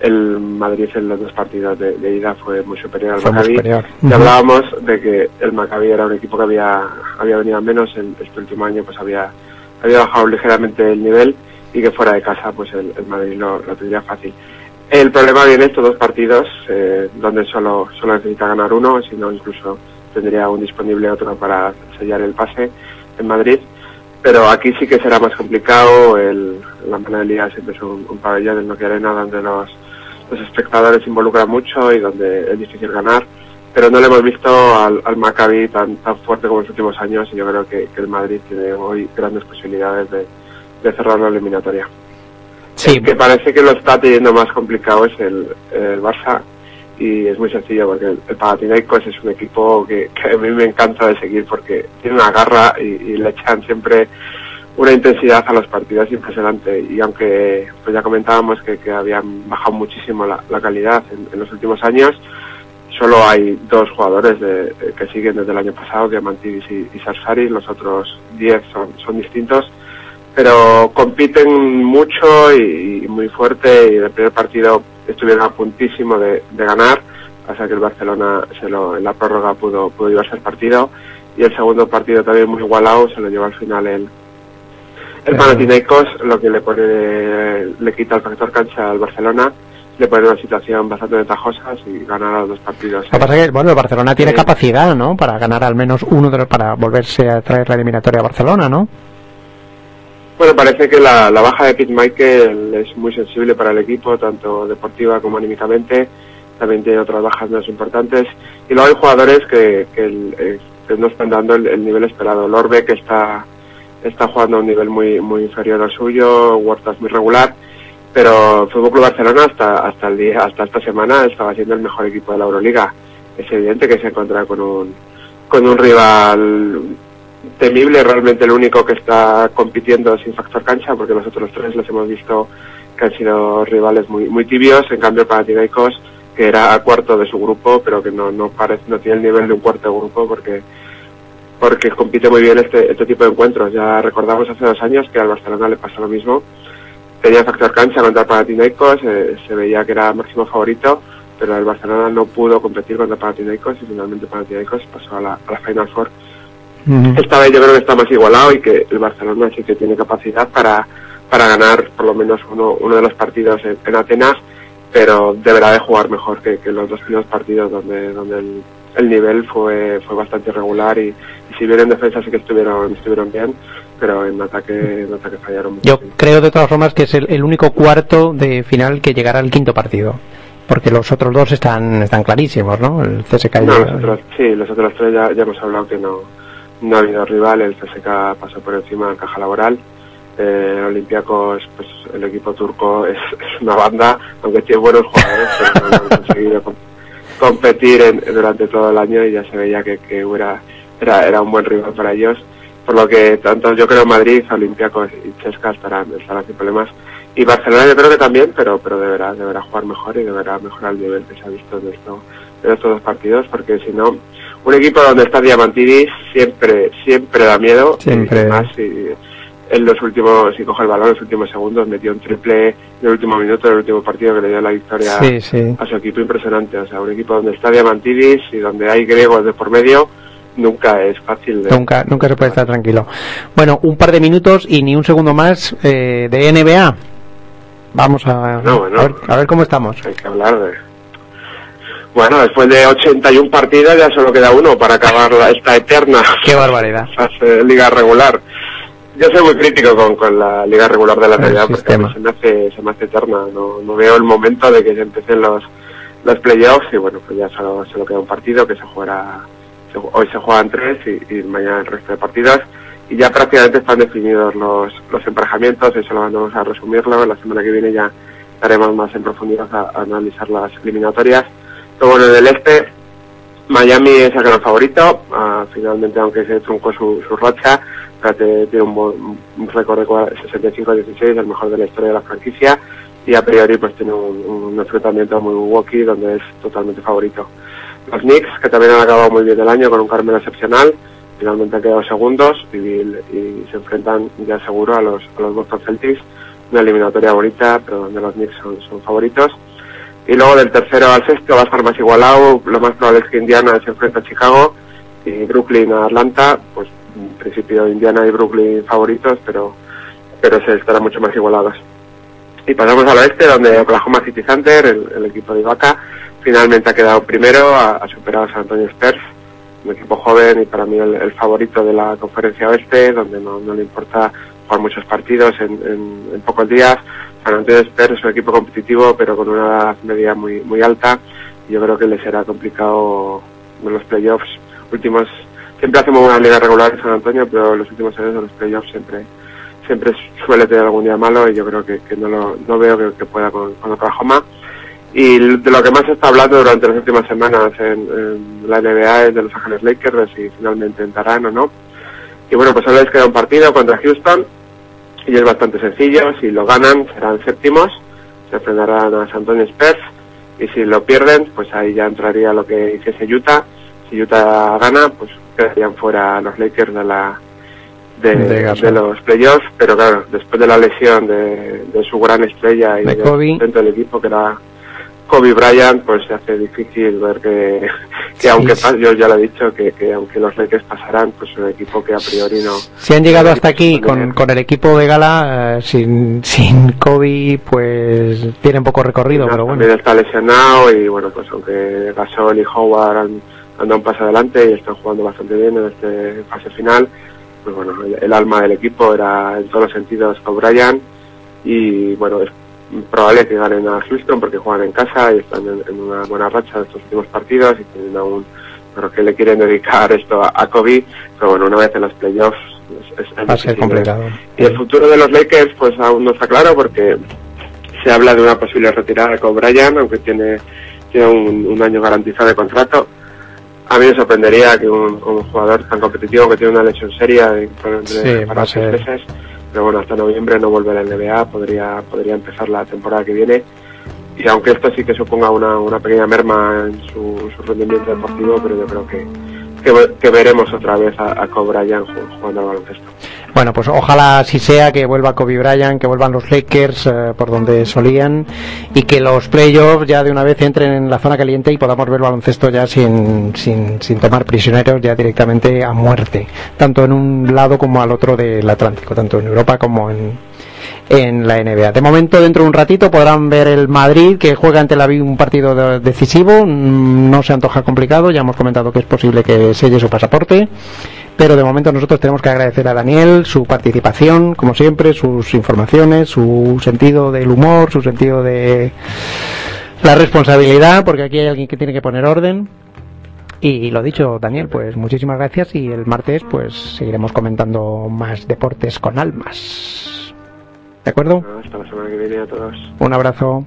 El Madrid en los dos partidos de, de ida fue muy superior al Fue muy Maccabi. superior. Y hablábamos de que el Maccabi era un equipo que había, había venido a menos en este último año, pues había, había bajado ligeramente el nivel y que fuera de casa, pues el, el Madrid lo, lo tendría fácil. El problema viene estos dos partidos, eh, donde solo, solo necesita ganar uno, si no incluso tendría un disponible otro para sellar el pase en Madrid. Pero aquí sí que será más complicado. El, la Liga siempre es un, un pabellón en Nokia Arena donde los, los espectadores se involucran mucho y donde es difícil ganar. Pero no le hemos visto al, al Maccabi tan, tan fuerte como en los últimos años y yo creo que, que el Madrid tiene hoy grandes posibilidades de, de cerrar la eliminatoria. Sí, El que parece que lo está teniendo más complicado es el, el Barça y es muy sencillo porque el, el Panathinaikos es un equipo que, que a mí me encanta de seguir porque tiene una garra y, y le echan siempre una intensidad a los partidos impresionante. Y aunque pues ya comentábamos que, que habían bajado muchísimo la, calidad en, en los últimos años solo hay dos jugadores de- que siguen desde el año pasado que y, y los otros 10 son, son distintos. Pero compiten mucho y, muy fuerte. Y en el primer partido estuvieron a puntísimo de, de ganar. Hasta que el Barcelona se lo, en la prórroga pudo, pudo llevarse el partido. Y el segundo partido también muy igualado se lo llevó al final el, el Panathinaikos lo que le pone le quita el factor cancha al Barcelona le pone una situación bastante ventajosa y ganar los dos partidos Lo que pasa es que, bueno, el Barcelona tiene capacidad, ¿no? Para ganar al menos uno de los, para volverse a traer la eliminatoria a Barcelona, ¿no? Bueno, parece que la, la baja de Pete Michael es muy sensible para el equipo, tanto deportiva como anímicamente. También tiene otras bajas más importantes. Y luego hay jugadores que, que, el- eh, que no están dando el, el nivel esperado. Lorbe, que está, está jugando a un nivel muy, muy inferior al suyo, Huerta muy regular. Pero Fútbol Club Barcelona hasta, hasta el día, hasta esta semana estaba siendo el mejor equipo de la Euroliga. Es evidente que se encuentra con un, con un rival temible, realmente el único que está compitiendo sin factor cancha, porque los otros tres los hemos visto que han sido rivales muy muy tibios, en cambio Panathinaikos, que era cuarto de su grupo, pero que no no parece no tiene el nivel de un cuarto de grupo porque porque compite muy bien este este tipo de encuentros. Ya recordamos hace dos años que al Barcelona le pasó lo mismo. Tenía factor cancha contra Panathinaikos, eh, se veía que era máximo favorito, pero el Barcelona no pudo competir contra Panathinaikos y finalmente Panathinaikos pasó a la, a la Final Four. Esta vez yo creo que está más igualado y que el Barcelona sí que tiene capacidad para, para ganar por lo menos uno, uno de los partidos en, en Atenas, pero deberá de jugar mejor que, que los dos primeros partidos donde, donde el, el nivel fue, fue bastante irregular y, y si bien en defensa sí que estuvieron, estuvieron bien, pero en ataque, en ataque fallaron. Yo creo de todas formas que es el, el único cuarto de final que llegará al quinto partido. Porque los otros dos están, están clarísimos, ¿no? El CSK y No, los otros, sí, los otros tres ya, ya hemos hablado que no, no ha habido rival, el CSK pasó por encima del caja laboral. Eh, Olympiacos, pues el equipo turco es, es una banda, aunque tiene buenos jugadores, pero no han conseguido competir en- durante todo el año y ya se veía que, que era, era, era un buen rival para ellos. Por lo que tanto yo creo Madrid, Olympiacos y Chesca estarán, estarán sin problemas. Y Barcelona yo creo que también, pero pero deberá deberá jugar mejor y deberá mejorar el nivel que se ha visto en, esto, en estos dos partidos, porque si no, un equipo donde está Diamantidis siempre siempre da miedo. Siempre. Y más si en los últimos, si coge el balón en los últimos segundos, metió un triple en el último minuto del último partido que le dio la victoria Sí, sí. a su equipo impresionante. O sea, un equipo donde está Diamantidis y donde hay griegos de por medio, nunca es fácil. De, Nunca, nunca se puede estar tranquilo. Bueno, un par de minutos y ni un segundo más eh, de NBA. Vamos a, No, bueno. a, ver, a ver cómo estamos. Hay que hablar de. Bueno, después de 81 partidos ya solo queda uno para acabar la- esta eterna Qué barbaridad. fase liga regular. Yo soy muy crítico con, con la liga regular de la NBA porque a mí sistema. se me hace, se me hace eterna. No, no veo el momento de que se empiecen los, los playoffs y bueno, pues ya solo, solo queda un partido que se jugará, se hoy se juegan tres y, y mañana el resto de partidos y ya prácticamente están definidos los, los emparejamientos, eso lo vamos a resumirlo, la semana que viene ya estaremos más en profundidad a, a analizar las eliminatorias. Pero bueno, en el este, Miami es el gran favorito, ah, finalmente aunque se truncó su, su racha, tiene un, un récord de cua- 65-16, el mejor de la historia de la franquicia, y a priori pues tiene un, un enfrentamiento muy walkie donde es totalmente favorito. Los Knicks, que también han acabado muy bien el año con un Carmelo excepcional, finalmente han quedado segundos y, y se enfrentan ya seguro a los, a los Boston Celtics, una eliminatoria bonita, pero donde los Knicks son, son favoritos. Y luego del tercero al sexto va a estar más igualado, lo más probable es que Indiana se enfrente a Chicago y Brooklyn a Atlanta, pues principio Indiana y Brooklyn favoritos, pero, pero se estarán mucho más igualados. Y pasamos al oeste, donde Oklahoma City Thunder, el, equipo de Ibaka, finalmente ha quedado primero, ha, superado a San Antonio Spurs, un equipo joven y para mí el, favorito de la conferencia oeste, donde no, no le importa jugar muchos partidos en, en- pocos días. San Antonio Spurs es un equipo competitivo, pero con una edad media muy, muy alta. Yo creo que le será complicado en los playoffs últimos. Siempre hacemos una liga regular en San Antonio, pero los últimos años de los playoffs siempre siempre suele tener algún día malo y yo creo que, que no, lo, no veo que, que pueda con, con Oklahoma. Y de lo que más se está hablando durante las últimas semanas en, en la NBA es de Los Ángeles Lakers, si finalmente entrarán o no. Y bueno, pues ahora les queda un partido contra Houston y es bastante sencillo. Si lo ganan serán séptimos, se enfrentarán a San Antonio Spurs y si lo pierden, pues ahí ya entraría lo que hiciese Utah. Si Utah gana, pues quedarían fuera los Lakers de la de, De Gasol. de los playoffs, pero claro, después de la lesión de, de su gran estrella y Kobe. dentro del equipo que era Kobe Bryant, pues se hace difícil ver que, que Sí, aunque sí. yo ya lo he dicho, que, que aunque los Lakers pasarán, pues un equipo que a priori no. Si han llegado hasta aquí con, con el equipo de gala, eh, sin, sin Kobe, pues tienen poco recorrido, pero bueno. También está lesionado y bueno, pues aunque Gasol y Howard han, han dado un paso adelante y están jugando bastante bien en esta fase final, pues bueno, el, el alma del equipo era en todos los sentidos Bryant y bueno, es probable que ganen a Houston porque juegan en casa y están en, en una buena racha de estos últimos partidos y tienen aún, creo que le quieren dedicar esto a, a Kobe, pero bueno, una vez en los playoffs es, es- es Va a ser difícil, complicado. y el futuro de los Lakers pues aún no está claro porque se habla de una posible retirada con Bryan, aunque tiene, tiene un, un año garantizado de contrato. A mí me sorprendería que un, un jugador tan competitivo que tiene una lesión seria de, de- Sí, para seis meses, pero bueno, hasta noviembre no vuelve a la NBA, podría, podría empezar la temporada que viene. Y aunque esto sí que suponga una, una pequeña merma en su, su rendimiento deportivo, pero yo creo que, que, que veremos otra vez a, a Bryant ju- jugando al baloncesto. Bueno, pues ojalá así sea que vuelva Kobe Bryant, que vuelvan los Lakers eh, por donde solían y que los playoffs ya de una vez entren en la zona caliente y podamos ver baloncesto ya sin, sin, sin tomar prisioneros, ya directamente a muerte, tanto en un lado como al otro del Atlántico, tanto en Europa como en, en la NBA. De momento, dentro de un ratito podrán ver el Madrid que juega ante la un partido de- decisivo. Mm, No se antoja complicado. Ya hemos comentado que es posible que selle su pasaporte. Pero de momento nosotros tenemos que agradecer a Daniel su participación, como siempre, sus informaciones, su sentido del humor, su sentido de la responsabilidad, porque aquí hay alguien que tiene que poner orden. Y lo dicho, Daniel, pues muchísimas gracias y el martes pues seguiremos comentando más deportes con almas. ¿De acuerdo? Hasta la semana que viene a todos. Un abrazo.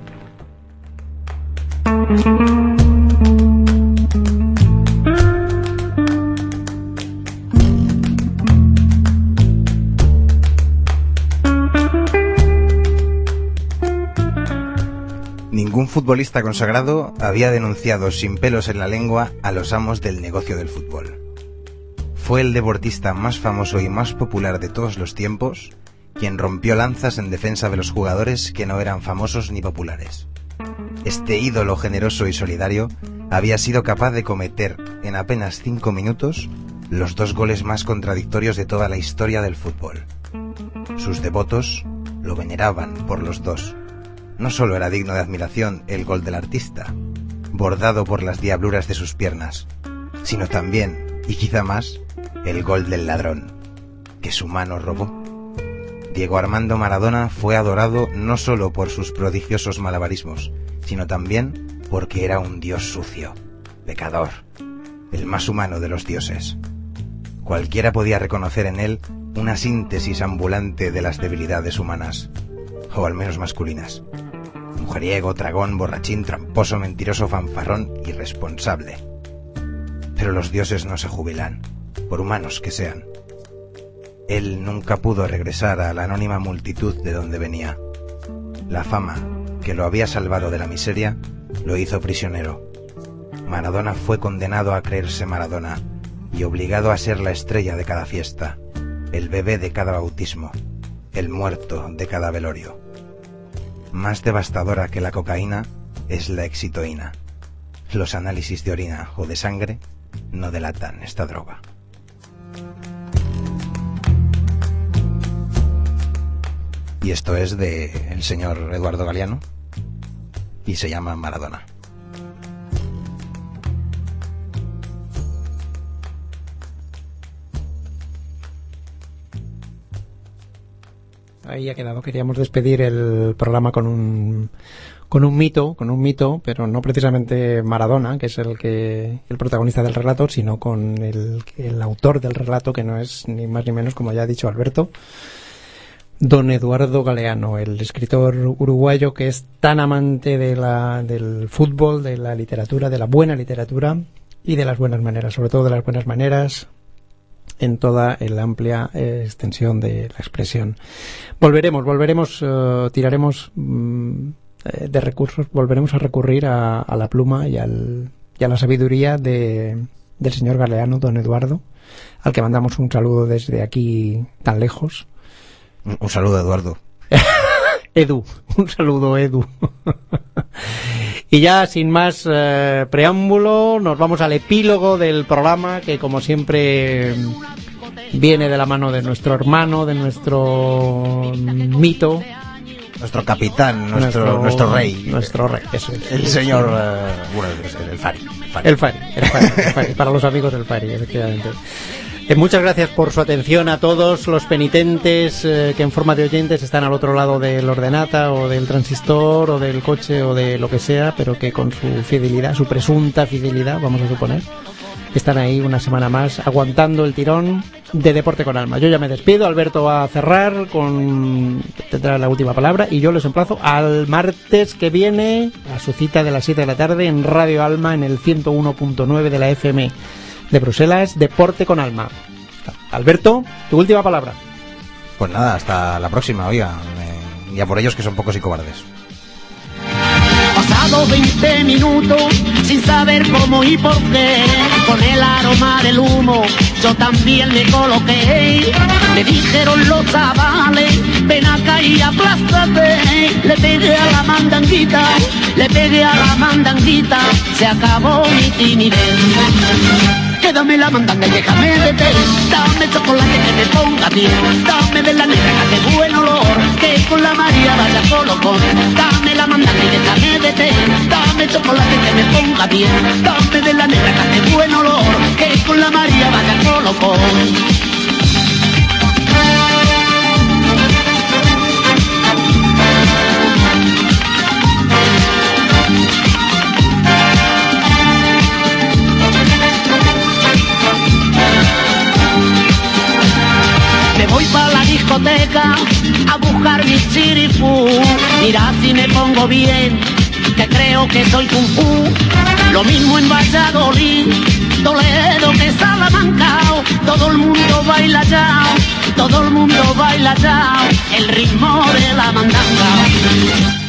Ningún futbolista consagrado había denunciado sin pelos en la lengua a los amos del negocio del fútbol. Fue el deportista más famoso y más popular de todos los tiempos quien rompió lanzas en defensa de los jugadores que no eran famosos ni populares. Este ídolo generoso y solidario había sido capaz de cometer en apenas cinco minutos los dos goles más contradictorios de toda la historia del fútbol. Sus devotos lo veneraban por los dos. No solo era digno de admiración el gol del artista, bordado por las diabluras de sus piernas, sino también, y quizá más, el gol del ladrón, que su mano robó. Diego Armando Maradona fue adorado no solo por sus prodigiosos malabarismos, sino también porque era un dios sucio, pecador, el más humano de los dioses. Cualquiera podía reconocer en él una síntesis ambulante de las debilidades humanas, o al menos masculinas. Mujeriego, tragón, borrachín, tramposo, mentiroso, fanfarrón, irresponsable. Pero los dioses no se jubilan, por humanos que sean. Él nunca pudo regresar a la anónima multitud de donde venía. La fama, que lo había salvado de la miseria, lo hizo prisionero. Maradona fue condenado a creerse Maradona y obligado a ser la estrella de cada fiesta, el bebé de cada bautismo, el muerto de cada velorio. Más devastadora que la cocaína es la exitoína. Los análisis de orina o de sangre no delatan esta droga. Y esto es de el señor Eduardo Galeano y se llama Maradona. Ahí ha quedado. Queríamos despedir el programa con un con un mito, con un mito, pero no precisamente Maradona, que es el que el protagonista del relato, sino con el, autor del relato, que no es ni más ni menos, como ya ha dicho Alberto, don Eduardo Galeano, el escritor uruguayo que es tan amante de la, del fútbol, de la literatura, de la buena literatura y de las buenas maneras, sobre todo de las buenas maneras en toda la amplia eh, extensión de la expresión. Volveremos, volveremos, eh, tiraremos mm, eh, de recursos, volveremos a recurrir a, a la pluma y, al, y a la sabiduría de, del señor Galeano, don Eduardo, al que mandamos un saludo desde aquí tan lejos. Un, un saludo, Eduardo. Edu, un saludo Edu. y ya sin más eh, preámbulo, nos vamos al epílogo del programa que como siempre viene de la mano de nuestro hermano, de nuestro mito, Nuestro capitán, nuestro, nuestro, rey. Nuestro rey, eso es. El señor, eh, bueno, el, el Fari. el Fari. El Fari, el Fari, el Fari, para los amigos del Fari, efectivamente. Eh, muchas gracias por su atención a todos los penitentes eh, que en forma de oyentes están al otro lado del ordenata o del transistor o del coche o de lo que sea, pero que con su fidelidad, su presunta fidelidad, vamos a suponer, están ahí una semana más aguantando el tirón de Deporte con Alma. Yo ya me despido, Alberto va a cerrar con tendrá la última palabra y yo les emplazo al martes que viene a su cita de las 7 de la tarde en Radio Alma en el 101.9 de la FM de Bruselas, Deporte con Alma. Alberto, tu última palabra. Pues nada, hasta la próxima, oiga. eh, y a por ellos que son pocos y cobardes. Pasado 20 minutos sin saber cómo y por qué, con el aroma del humo yo también me coloqué. Me dijeron los chavales, ven acá y aplástate. Le pegué a la mandanguita, le pegué a la mandanguita, se acabó mi timidez. Quédame la mandanga y déjame de té Dame chocolate que me ponga bien. Dame de la negra que buen olor. Que con la María vaya colocón Dame la mandanga y déjame de té Dame chocolate que me ponga bien. Dame de la negra que buen olor. Que con la María vaya colocón Me a buscar mi chirifú. Mira si me pongo bien, que creo que soy kung fu. Lo mismo en Valladolid, Toledo que Salamanca. Todo el mundo baila ya, todo el mundo baila ya. El ritmo de la mandanga.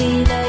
Lúcido y